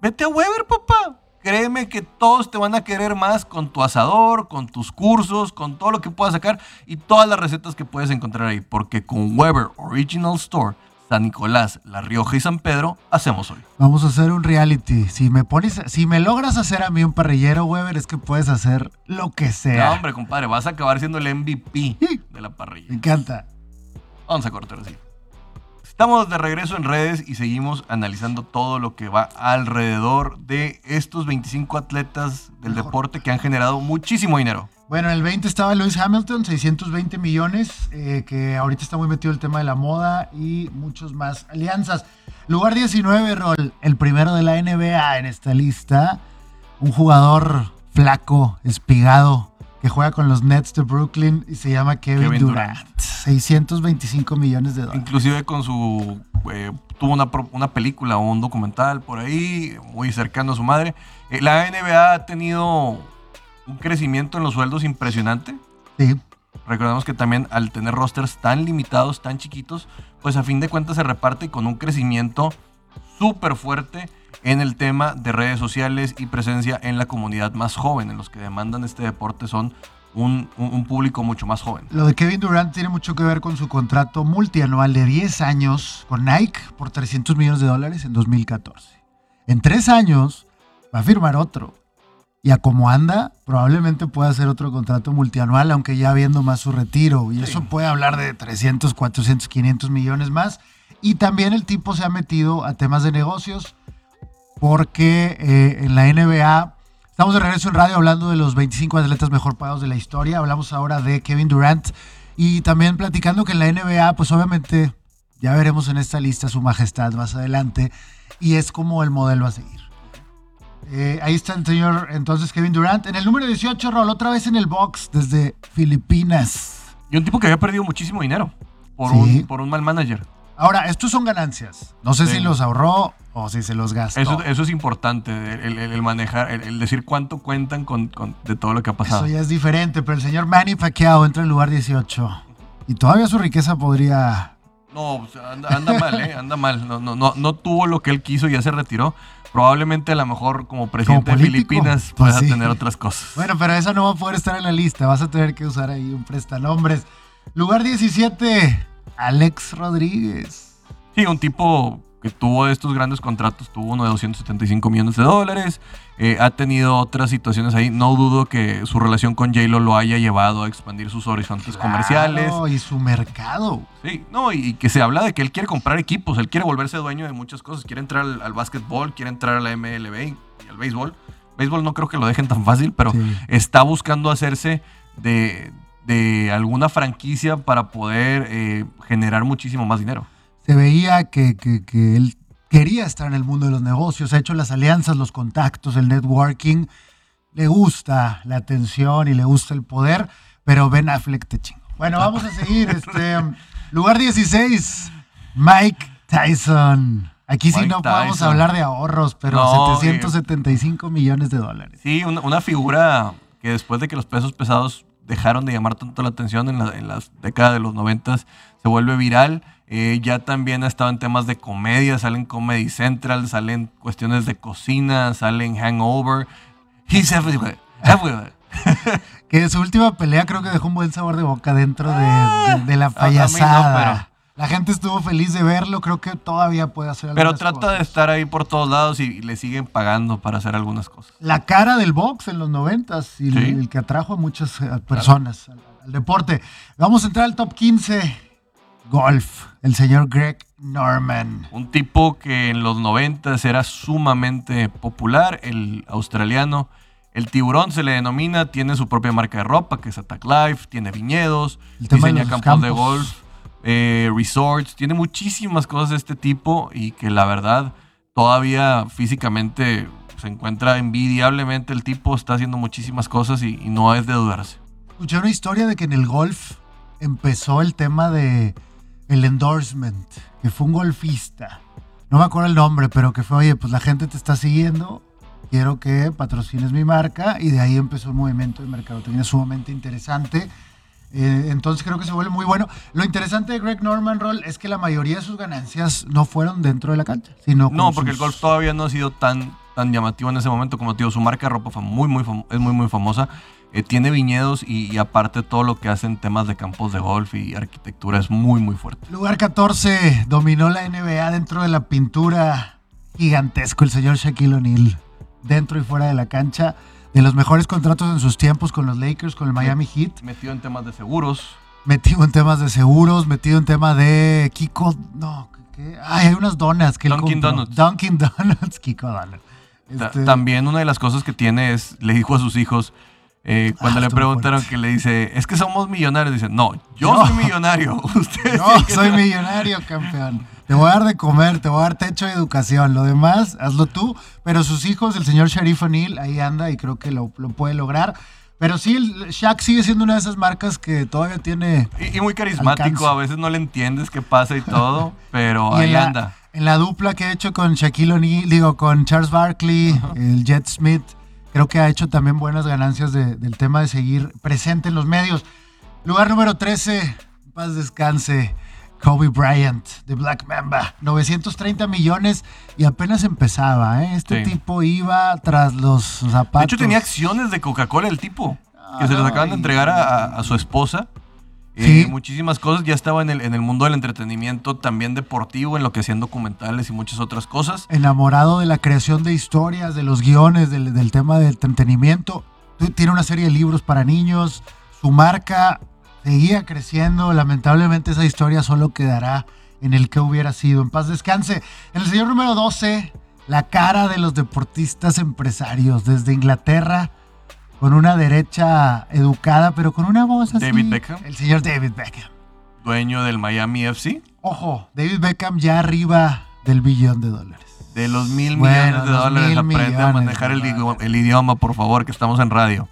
vete a Weber, papá. Créeme que todos te van a querer más con tu asador, con tus cursos, con todo lo que puedas sacar y todas las recetas que puedes encontrar ahí. Porque con Weber Original Store, San Nicolás, La Rioja y San Pedro, hacemos hoy. Vamos a hacer un reality. Si me pones, si me logras hacer a mí un parrillero, Weber, es que puedes hacer lo que sea. No, hombre, compadre, vas a acabar siendo el MVP de la parrilla. Me encanta. Vamos a cortar así. Estamos de regreso en redes y seguimos analizando todo lo que va alrededor de estos 25 atletas del deporte que han generado muchísimo dinero. Bueno, en el 20 estaba Lewis Hamilton, 620 millones, eh, que ahorita está muy metido el tema de la moda y muchos más alianzas. Lugar 19, Rol, el primero de la NBA en esta lista. Un jugador flaco, espigado, que juega con los Nets de Brooklyn y se llama Kevin, Durant. 625 millones de dólares. Inclusive con su... Eh, tuvo una, una, película o un documental por ahí, muy cercano a su madre. Eh, la NBA ha tenido un crecimiento en los sueldos impresionante. Sí. Recordemos que también al tener rosters tan limitados, tan chiquitos, pues a fin de cuentas se reparte con un crecimiento súper fuerte en el tema de redes sociales y presencia en la comunidad más joven, en los que demandan este deporte son un, público mucho más joven. Lo de Kevin Durant tiene mucho que ver con su contrato multianual de 10 años con Nike por 300 millones de dólares en 2014. En tres años va a firmar otro. Y a como anda, probablemente pueda hacer otro contrato multianual, aunque ya viendo más su retiro. Y eso puede hablar de 300, 400, 500 millones más. Y también el tipo se ha metido a temas de negocios porque eh, en la NBA estamos de regreso en radio hablando de los 25 atletas mejor pagados de la historia. Hablamos ahora de Kevin Durant y también platicando que en la NBA, pues obviamente ya veremos en esta lista su majestad más adelante y es como el modelo a seguir. Eh, ahí está el señor entonces Kevin Durant. En el número 18, Rol, otra vez en el box desde Filipinas. Y un tipo que había perdido muchísimo dinero por, un, por un mal manager. Ahora, estos son ganancias. No sé si los ahorró o si se los gastó. Eso, eso es importante, el, manejar, el, decir cuánto cuentan con, de todo lo que ha pasado. Eso ya es diferente, pero el señor Manny Pacquiao entra en lugar 18 y todavía su riqueza podría... No, anda, mal, ¿eh? Anda mal. No, no, no, no tuvo lo que él quiso y ya se retiró probablemente a lo mejor como presidente de Filipinas pues pueda tener otras cosas. Bueno, pero esa no va a poder estar en la lista. Vas a tener que usar ahí un prestanombres. Lugar 17, Alex Rodríguez. Sí, un tipo que tuvo estos grandes contratos, tuvo uno de 275 millones de dólares, eh, ha tenido otras situaciones ahí, no dudo que su relación con j lo haya llevado a expandir sus horizontes comerciales. y su mercado. Sí, no, y, que se habla de que él quiere comprar equipos, él quiere volverse dueño de muchas cosas, quiere entrar al, básquetbol, quiere entrar a la MLB y al béisbol. Béisbol no creo que lo dejen tan fácil, pero está buscando hacerse de, alguna franquicia para poder eh, generar muchísimo más dinero se veía que, él quería estar en el mundo de los negocios, ha hecho las alianzas, los contactos, el networking, le gusta la atención y le gusta el poder, pero Ben Affleck te chingo. Bueno, vamos a seguir. [laughs] Este, lugar 16, Mike Tyson. Aquí sí no podemos hablar de ahorros, pero 775 millones de dólares. Sí, una, figura que después de que los pesos pesados dejaron de llamar tanto la atención en, en las décadas de los 90 se vuelve viral eh, ya también ha estado en temas de comedia, salen Comedy Central, salen cuestiones de cocina, salen Hangover. He's everywhere, everywhere. [laughs] que su última pelea creo que dejó un buen sabor de boca dentro de, ah, la payasada. la gente estuvo feliz de verlo, creo que todavía puede hacer Pero trata de estar ahí por todos lados y, le siguen pagando para hacer algunas cosas. La cara del box en los noventas y el, que atrajo a muchas eh, personas al deporte. Vamos a entrar al top 15 golf, el señor Greg Norman. Un tipo que en los 90 era sumamente popular, el australiano. El tiburón se le denomina, tiene su propia marca de ropa, que es Attack Life, tiene viñedos, diseña campos, de golf, eh, resorts, tiene muchísimas cosas de este tipo y que la verdad todavía físicamente se encuentra envidiablemente. El tipo está haciendo muchísimas cosas y no es de dudarse. Escuché una historia de que en el golf empezó el tema de el endorsement, que fue un golfista. No me acuerdo el nombre, pero que fue, oye, pues la gente te está siguiendo, quiero que patrocines mi marca. Y de ahí empezó un movimiento de mercadotecnia sumamente interesante. Eh, entonces creo que se vuelve muy bueno. Lo interesante de Greg Norman Roll es que la mayoría de sus ganancias no fueron dentro de la cancha, sino No, porque el golf todavía no ha sido tan, tan llamativo en ese momento como tío. Su marca de ropa fue muy, muy es muy, muy famosa. Eh, tiene viñedos y, aparte todo lo que hacen temas de campos de golf y arquitectura es muy, muy fuerte. Lugar 14, dominó la NBA dentro de la pintura gigantesco el señor Shaquille O'Neal, dentro y fuera de la cancha, de los mejores contratos en sus tiempos con los Lakers, con el Miami Heat. Metido en temas de seguros. Metido en temas de seguros, metido en tema de Kiko, no, ¿qué? Ay, hay unas donas que Dunkin' Donuts. Dunkin' Donuts, [laughs] Kiko Donuts. Este También una de las cosas que tiene es, le dijo a sus hijos, eh, cuando ah, le preguntaron que le dice, es que somos millonarios, dice, no, yo soy millonario. [laughs] Usted yo soy millonario, campeón. Te voy a dar de comer, te voy a dar techo de educación. Lo demás, hazlo tú. Pero sus hijos, el señor Sharif O'Neill, ahí anda y creo que lo, puede lograr. Pero sí, el Shaq sigue siendo una de esas marcas que todavía tiene. Y, muy carismático, a veces no le entiendes qué pasa y todo, [laughs] pero ahí anda. En la dupla que he hecho con Shaquille O'Neal, digo, con Charles Barkley, el Jet Smith creo que ha hecho también buenas ganancias del tema de seguir presente en los medios. Lugar número 13, paz descanse, Kobe Bryant de Black Mamba. 930 millones y apenas empezaba. ¿eh? Este tipo iba tras los zapatos. De hecho, tenía acciones de Coca-Cola el tipo, que se los acaban de entregar a su esposa. Eh, muchísimas cosas. Ya estaba en el, en el mundo del entretenimiento, también deportivo, en lo que hacían documentales y muchas otras cosas. Enamorado de la creación de historias, de los guiones, del, tema del entretenimiento. Tiene una serie de libros para niños. Su marca seguía creciendo. Lamentablemente esa historia solo quedará en el que hubiera sido. En paz descanse. En el señor número 12, la cara de los deportistas empresarios desde Inglaterra con una derecha educada, pero con una voz así. David Beckham. El señor David Beckham. Dueño del Miami FC. Ojo, David Beckham ya arriba del billón de dólares. De los mil millones de dólares. Aprende a manejar el idioma, por favor, que estamos en radio.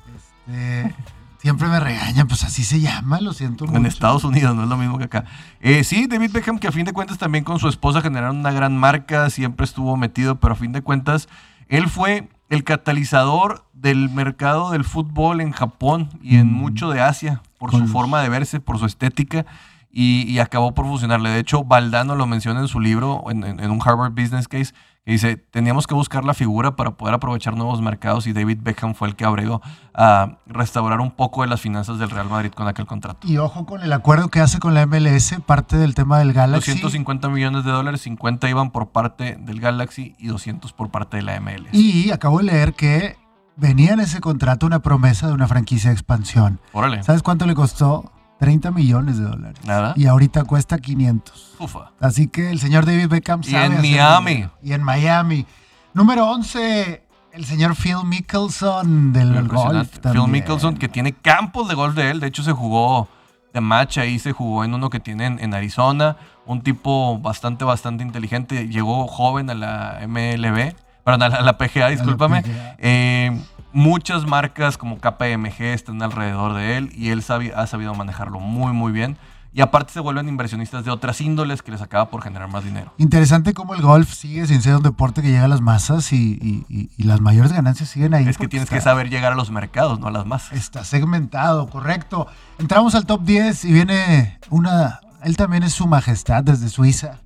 Este, Siempre me regañan, pues así se llama, lo siento mucho. En Estados Unidos, no es lo mismo que acá. Eh, sí, David Beckham, que a fin de cuentas también con su esposa generaron una gran marca, siempre estuvo metido, pero a fin de cuentas, él fue el catalizador del mercado del fútbol en Japón y en mm. mucho de Asia, por su forma de verse, por su estética y, acabó por funcionarle. De hecho, Valdano lo menciona en su libro, en, un Harvard Business Case, que dice, teníamos que buscar la figura para poder aprovechar nuevos mercados y David Beckham fue el que abrió a restaurar un poco de las finanzas del Real Madrid con aquel contrato. Y ojo con el acuerdo que hace con la MLS, parte del tema del Galaxy. 250 millones de dólares, 50 iban por parte del Galaxy y 200 por parte de la MLS. Y acabo de leer que venía en ese contrato una promesa de una franquicia de expansión. Órale. ¿Sabes cuánto le costó? 30 millones de dólares. Nada. Y ahorita cuesta 500. Ufa. Así que el señor David Beckham sabe. Y en Miami. Y en Miami. Número 11, el señor Phil Mickelson del golf. Phil Mickelson, que tiene campos de golf de él. De hecho, se jugó de match ahí, se jugó en uno que tiene en, Arizona. Un tipo bastante, bastante inteligente. Llegó joven a la MLB. Perdón, a la, PGA, discúlpame. Eh, Muchas marcas como KPMG están alrededor de él y él ha sabido manejarlo muy, muy bien. Y aparte se vuelven inversionistas de otras índoles que les acaba por generar más dinero. Interesante cómo el golf sigue sin ser un deporte que llega a las masas y, las mayores ganancias siguen ahí. Es que tienes que saber llegar a los mercados, no a las masas. Está segmentado, correcto. Entramos al top 10 y viene una... Él también es su majestad desde Suiza.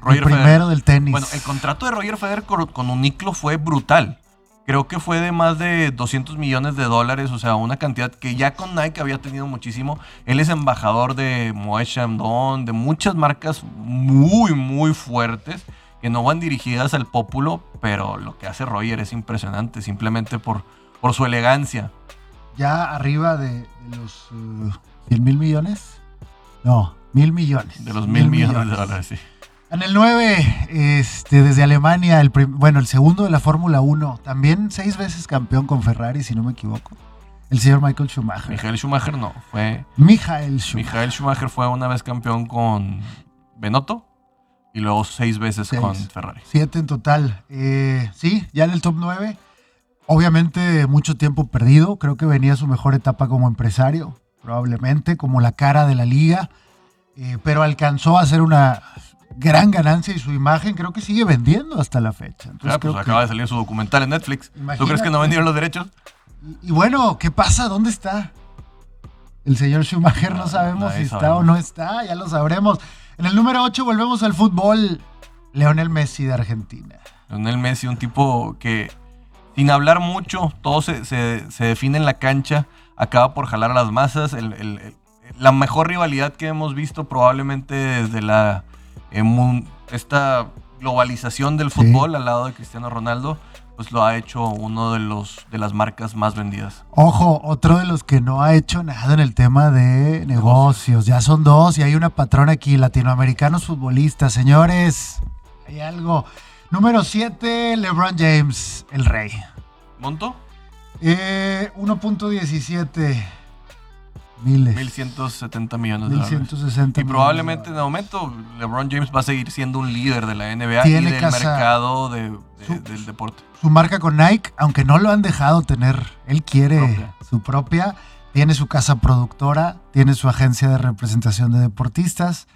Roger el primero del tenis. Bueno, el contrato de Roger Federer con, con Uniclo fue brutal creo que fue de más de 200 millones de dólares, o sea, una cantidad que ya con Nike había tenido muchísimo. Él es embajador de Moet Chandon, de muchas marcas muy, muy fuertes que no van dirigidas al pópulo, pero lo que hace Roger es impresionante, simplemente por, por su elegancia. Ya arriba de, los 100 uh, mil millones. No, mil millones. De los mil, millones de dólares, sí. En el 9, este, desde Alemania, el bueno, el segundo de la Fórmula 1, también seis veces campeón con Ferrari, si no me equivoco. El señor Michael Schumacher. Michael Schumacher no, fue. Michael Schumacher. Michael Schumacher fue una vez campeón con Benotto y luego seis veces con Ferrari. Siete en total. Eh, sí, ya en el top 9. Obviamente mucho tiempo perdido. Creo que venía su mejor etapa como empresario, probablemente, como la cara de la liga. Eh, pero alcanzó a hacer una gran ganancia y su imagen creo que sigue vendiendo hasta la fecha. Entonces, pues acaba de salir su documental en Netflix. ¿Tú crees que no vendieron los derechos? Y, bueno, ¿qué pasa? ¿Dónde está? El señor Schumacher no, sabemos si está o no está, ya lo sabremos. En el número 8 volvemos al fútbol. Leonel Messi de Argentina. Leonel Messi, un tipo que sin hablar mucho, todo se, define en la cancha, acaba por jalar a las masas. la mejor rivalidad que hemos visto probablemente desde la en esta globalización del fútbol al lado de Cristiano Ronaldo, pues lo ha hecho uno de los de las marcas más vendidas. Ojo, otro de los que no ha hecho nada en el tema de negocios. Ya son dos y hay una patrona aquí, latinoamericanos futbolistas. Señores, hay algo. Número 7, LeBron James, el rey. ¿Monto? Eh, 1.17. Miles. 1170 millones de dólares. Y probablemente en el momento LeBron James va a seguir siendo un líder de la NBA y del mercado del deporte. Su marca con Nike, aunque no lo han dejado tener, él quiere su propia. Tiene su casa productora, tiene su agencia de representación de deportistas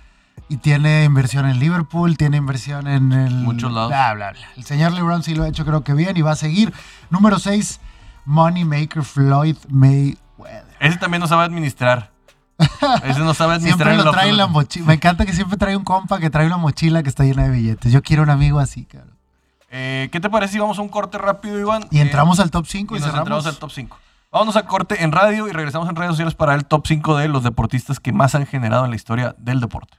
y tiene inversión en Liverpool, tiene inversión en el... Muchos lados. Bla, bla, bla. El señor LeBron sí lo ha hecho creo que bien y va a seguir. Número 6, Moneymaker Floyd May ese también no sabe administrar. Ese no sabe [laughs] administrar. siempre lo trae en la mochila. Me encanta que siempre trae un compa que trae una mochila que está llena de billetes. Yo quiero un amigo así, claro. Eh, ¿Qué te parece si vamos a un corte rápido, Iván? Y entramos al top 5 y, y nos entramos al top 5. Vámonos a corte en radio y regresamos en redes sociales para el top 5 de los deportistas que más han generado en la historia del deporte.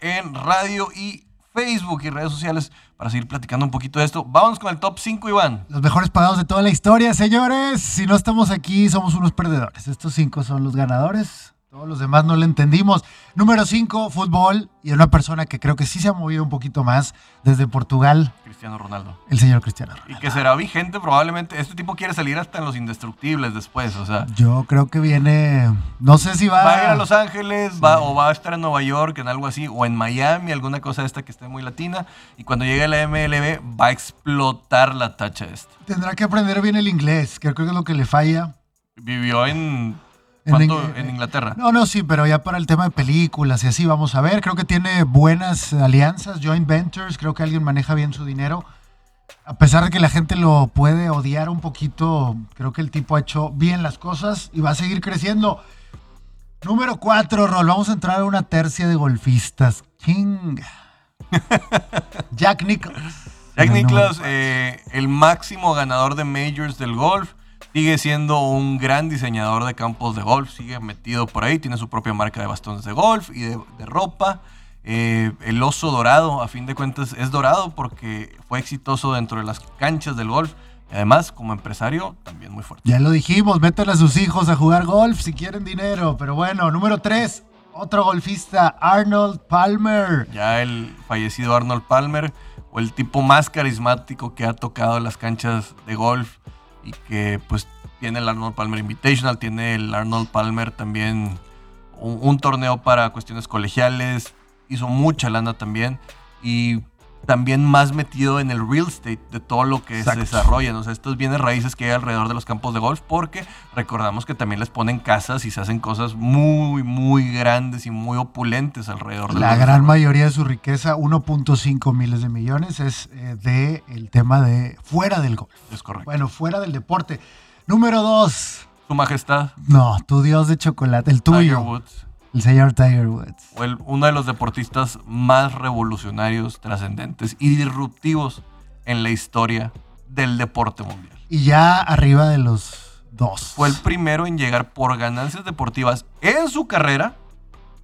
En radio y Facebook y redes sociales para seguir platicando un poquito de esto. Vamos con el top 5, Iván. Los mejores pagados de toda la historia, señores. Si no estamos aquí, somos unos perdedores. Estos cinco son los ganadores. Todos los demás no le entendimos. Número 5, fútbol. Y una persona que creo que sí se ha movido un poquito más desde Portugal. Cristiano Ronaldo. El señor Cristiano Ronaldo. Y que será vigente probablemente. Este tipo quiere salir hasta en los indestructibles después. O sea. Yo creo que viene. No sé si va. Va a ir a Los Ángeles, va, o va a estar en Nueva York, en algo así, o en Miami, alguna cosa esta que esté muy latina. Y cuando llegue a la MLB, va a explotar la tacha esta. Tendrá que aprender bien el inglés, que creo que es lo que le falla. Vivió en en, Inglaterra. No, no, sí, pero ya para el tema de películas y así vamos a ver. Creo que tiene buenas alianzas, joint ventures, creo que alguien maneja bien su dinero. A pesar de que la gente lo puede odiar un poquito, creo que el tipo ha hecho bien las cosas y va a seguir creciendo. Número cuatro, Rol. Vamos a entrar a una tercia de golfistas. King. [laughs] Jack Nicklaus. Jack Nicklaus, eh, el máximo ganador de majors del golf. Sigue siendo un gran diseñador de campos de golf. Sigue metido por ahí. Tiene su propia marca de bastones de golf y de, ropa. Eh, el oso dorado, a fin de cuentas, es dorado porque fue exitoso dentro de las canchas del golf. Además, como empresario, también muy fuerte. Ya lo dijimos, metan a sus hijos a jugar golf si quieren dinero. Pero bueno, número 3, otro golfista, Arnold Palmer. Ya el fallecido Arnold Palmer, o el tipo más carismático que ha tocado las canchas de golf y que pues tiene el Arnold Palmer Invitational, tiene el Arnold Palmer también un torneo para cuestiones colegiales, hizo mucha lana también y también más metido en el real estate de todo lo que se desarrolla. O sea, estos bienes raíces que hay alrededor de los campos de golf, porque recordamos que también les ponen casas y se hacen cosas muy, muy grandes y muy opulentes alrededor de La gran mayoría de su riqueza, 1.5 miles de millones, es eh, de el tema de fuera del golf. Es correcto. Bueno, fuera del deporte. Número dos. Su majestad. No, tu dios de chocolate, el tuyo. Woods. El señor Tiger Woods. uno de los deportistas más revolucionarios, trascendentes y disruptivos en la historia del deporte mundial. Y ya arriba de los dos. Fue el primero en llegar por ganancias deportivas en su carrera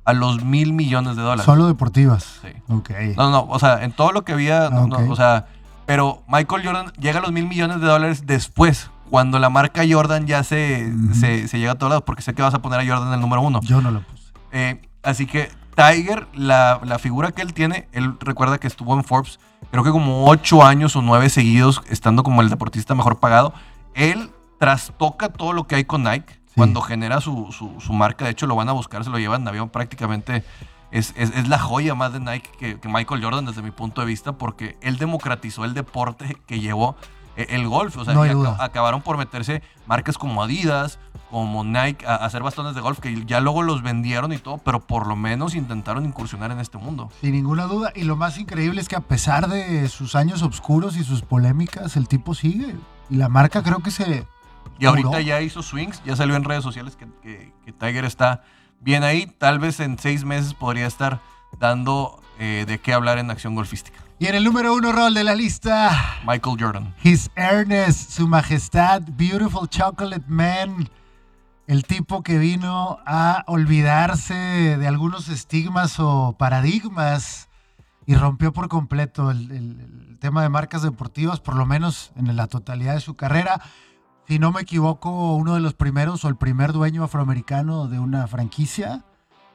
a los mil millones de dólares. Solo deportivas. Sí. Ok. No, no, o sea, en todo lo que había, o sea, pero Michael Jordan llega a los mil millones de dólares después, cuando la marca Jordan ya se, se, se, llega a todos lados, porque sé que vas a poner a Jordan en el número uno. Yo no lo puse. Eh, así que Tiger, la, figura que él tiene, él recuerda que estuvo en Forbes, creo que como ocho años o nueve seguidos, estando como el deportista mejor pagado. Él trastoca todo lo que hay con Nike. Cuando genera su, marca, de hecho lo van a buscar, se lo llevan en avión prácticamente. Es, la joya más de Nike que, que, Michael Jordan desde mi punto de vista, porque él democratizó el deporte que llevó el golf. O sea, acabaron por meterse marcas como Adidas, como Nike a, hacer bastones de golf que ya luego los vendieron y todo, pero por lo menos intentaron incursionar en este mundo. Sin ninguna duda. Y lo más increíble es que a pesar de sus años oscuros y sus polémicas, el tipo sigue. Y la marca creo que se... Y ahorita ya hizo swings, ya salió en redes sociales que, Tiger está bien ahí. Tal vez en seis meses podría estar dando eh, de qué hablar en acción golfística. Y en el número uno rol de la lista, Michael Jordan. His Ernest, Su Majestad, Beautiful Chocolate Man el tipo que vino a olvidarse de algunos estigmas o paradigmas y rompió por completo el, tema de marcas deportivas, por lo menos en la totalidad de su carrera. Si no me equivoco, uno de los primeros o el primer dueño afroamericano de una franquicia.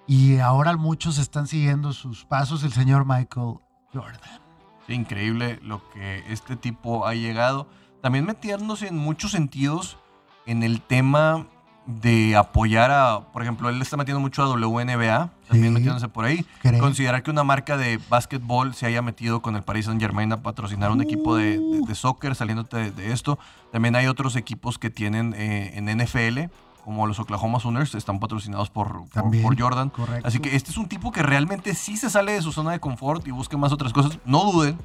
Y ahora muchos están siguiendo sus pasos, el señor Michael Jordan. Increíble lo que este tipo ha llegado. También metiéndose en muchos sentidos en el tema de apoyar a, por ejemplo, él está metiendo mucho a WNBA, también metiéndose por ahí. Considerar que una marca de básquetbol se haya metido con el Paris Saint Germain a patrocinar un equipo de, soccer, saliéndote de, esto. También hay otros equipos que tienen eh, en NFL, como los Oklahoma Sooners, están patrocinados por, por, Jordan. Así que este es un tipo que realmente sí se sale de su zona de confort y busca más otras cosas. No duden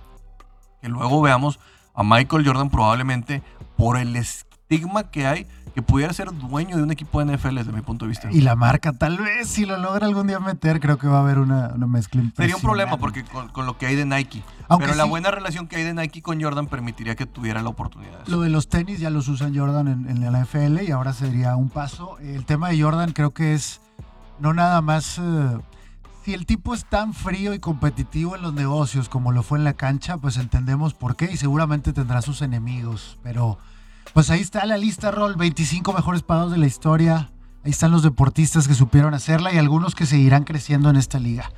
que luego veamos a Michael Jordan probablemente por el estigma que hay que pudiera ser dueño de un equipo de NFL desde mi punto de vista. Y la marca, tal vez, si lo logra algún día meter, creo que va a haber una, una mezcla Sería un problema porque con, lo que hay de Nike. pero la buena relación que hay de Nike con Jordan permitiría que tuviera la oportunidad. Lo de los tenis ya los usan Jordan en, la NFL y ahora sería un paso. El tema de Jordan creo que es no nada más... Eh, si el tipo es tan frío y competitivo en los negocios como lo fue en la cancha, pues entendemos por qué y seguramente tendrá sus enemigos, pero pues ahí está la lista, Roll. 25 mejores pagados de la historia. Ahí están los deportistas que supieron hacerla y algunos que seguirán creciendo en esta liga.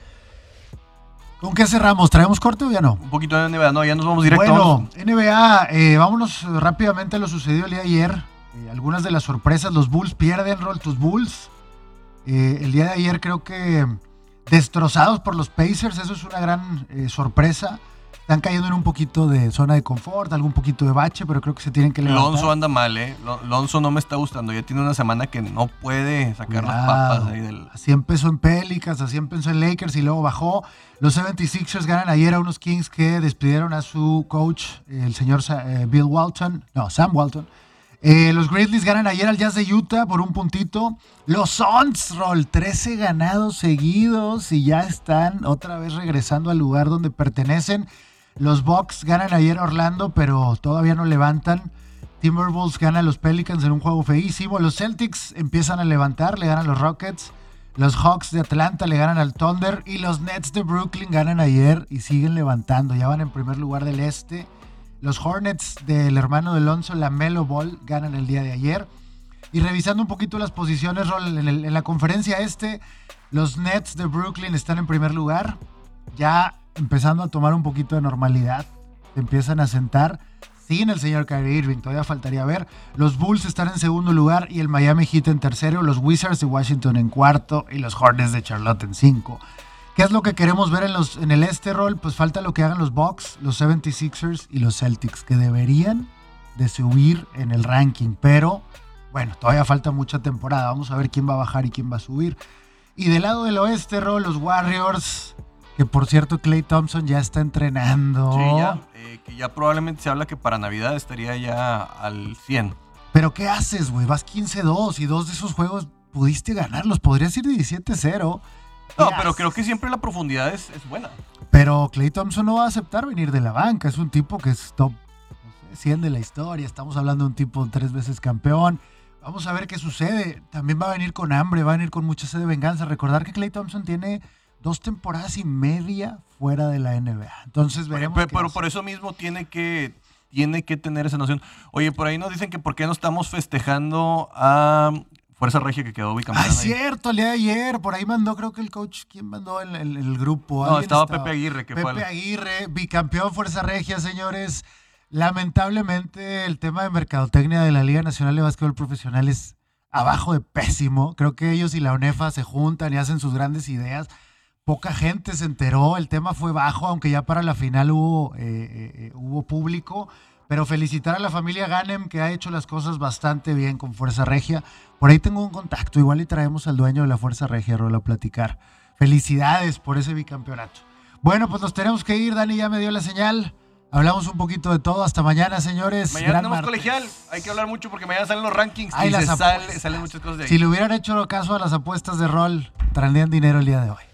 ¿Con qué cerramos? ¿Traemos corte o ya no? Un poquito de NBA, no, ya nos vamos directo. Bueno, NBA, eh, vámonos rápidamente a lo sucedido el día de ayer. Eh, algunas de las sorpresas, los Bulls pierden, Roll, tus Bulls. Eh, el día de ayer creo que destrozados por los Pacers, eso es una gran sorpresa. Están cayendo en un poquito de zona de confort, algún poquito de bache, pero creo que se tienen que levantar. Lonzo anda mal, ¿eh? Lonzo no me está gustando. Ya tiene una semana que no puede sacar las papas ahí del. Así empezó en Pelicans, así empezó en Lakers y luego bajó. Los 76ers ganan ayer a unos Kings que despidieron a su coach, el señor eh, Bill Walton, no, Sam Walton. Eh, los Grizzlies ganan ayer al Jazz de Utah por un puntito. Los Suns, Roll, 13 ganados seguidos y ya están otra vez regresando al lugar donde pertenecen. Los Bucks ganan ayer Orlando, pero todavía no levantan. Timberwolves gana a los Pelicans en un juego feísimo. Los Celtics empiezan a levantar, le ganan a los Rockets. Los Hawks de Atlanta le ganan al Thunder. Y los Nets de Brooklyn ganan ayer y siguen levantando. Ya van en primer lugar del este. Los Hornets del hermano de Alonso, la Melo Ball, ganan el día de ayer. Y revisando un poquito las posiciones, en, en la conferencia este, los Nets de Brooklyn están en primer lugar. Ya empezando a tomar un poquito de normalidad. empiezan a sentar sin el señor Kyrie Irving. Todavía faltaría ver. Los Bulls están en segundo lugar y el Miami Heat en tercero. Los Wizards de Washington en cuarto y los Hornets de Charlotte en cinco. ¿Qué es lo que queremos ver en, los, en el este rol? Pues falta lo que hagan los Bucks, los 76ers y los Celtics, que deberían de subir en el ranking. Pero bueno, todavía falta mucha temporada. Vamos a ver quién va a bajar y quién va a subir. Y del lado del oeste, rol, los Warriors que por cierto, Clay Thompson ya está entrenando. Sí, ya. Eh, que ya probablemente se habla que para Navidad estaría ya al 100. Pero ¿qué haces, güey? Vas 15-2 y dos de esos juegos pudiste ganarlos. Podrías ir 17-0. No, pero creo que siempre la profundidad es, buena. Pero Clay Thompson no va a aceptar venir de la banca. Es un tipo que es top 100 de la historia. Estamos hablando de un tipo tres veces campeón. Vamos a ver qué sucede. También va a venir con hambre, va a venir con mucha sed de venganza. Recordar que Clay Thompson tiene dos temporadas y media fuera de la NBA. Entonces veremos. Pero, por eso mismo tiene que, tiene que tener esa noción. Oye, por ahí nos dicen que por qué no estamos festejando a Fuerza Regia que quedó bicampeón. Ah, es cierto, el día de ayer, por ahí mandó, creo que el coach, ¿quién mandó el, el, grupo? No, estaba, Pepe Aguirre. Que Pepe Aguirre, bicampeón Fuerza Regia, señores. Lamentablemente el tema de mercadotecnia de la Liga Nacional de Básquetbol Profesional es abajo de pésimo. Creo que ellos y la UNEFA se juntan y hacen sus grandes ideas poca gente se enteró, el tema fue bajo, aunque ya para la final hubo, eh, eh, eh, hubo público. Pero felicitar a la familia Ganem que ha hecho las cosas bastante bien con Fuerza Regia. Por ahí tengo un contacto, igual y traemos al dueño de la Fuerza Regia, Rola, a platicar. Felicidades por ese bicampeonato. Bueno, pues nos tenemos que ir, Dani ya me dio la señal. Hablamos un poquito de todo. Hasta mañana, señores. Mañana tenemos colegial. Hay que hablar mucho porque mañana salen los rankings y salen muchas cosas de ahí. Si le hubieran hecho caso a las apuestas de rol, traerían dinero el día de hoy.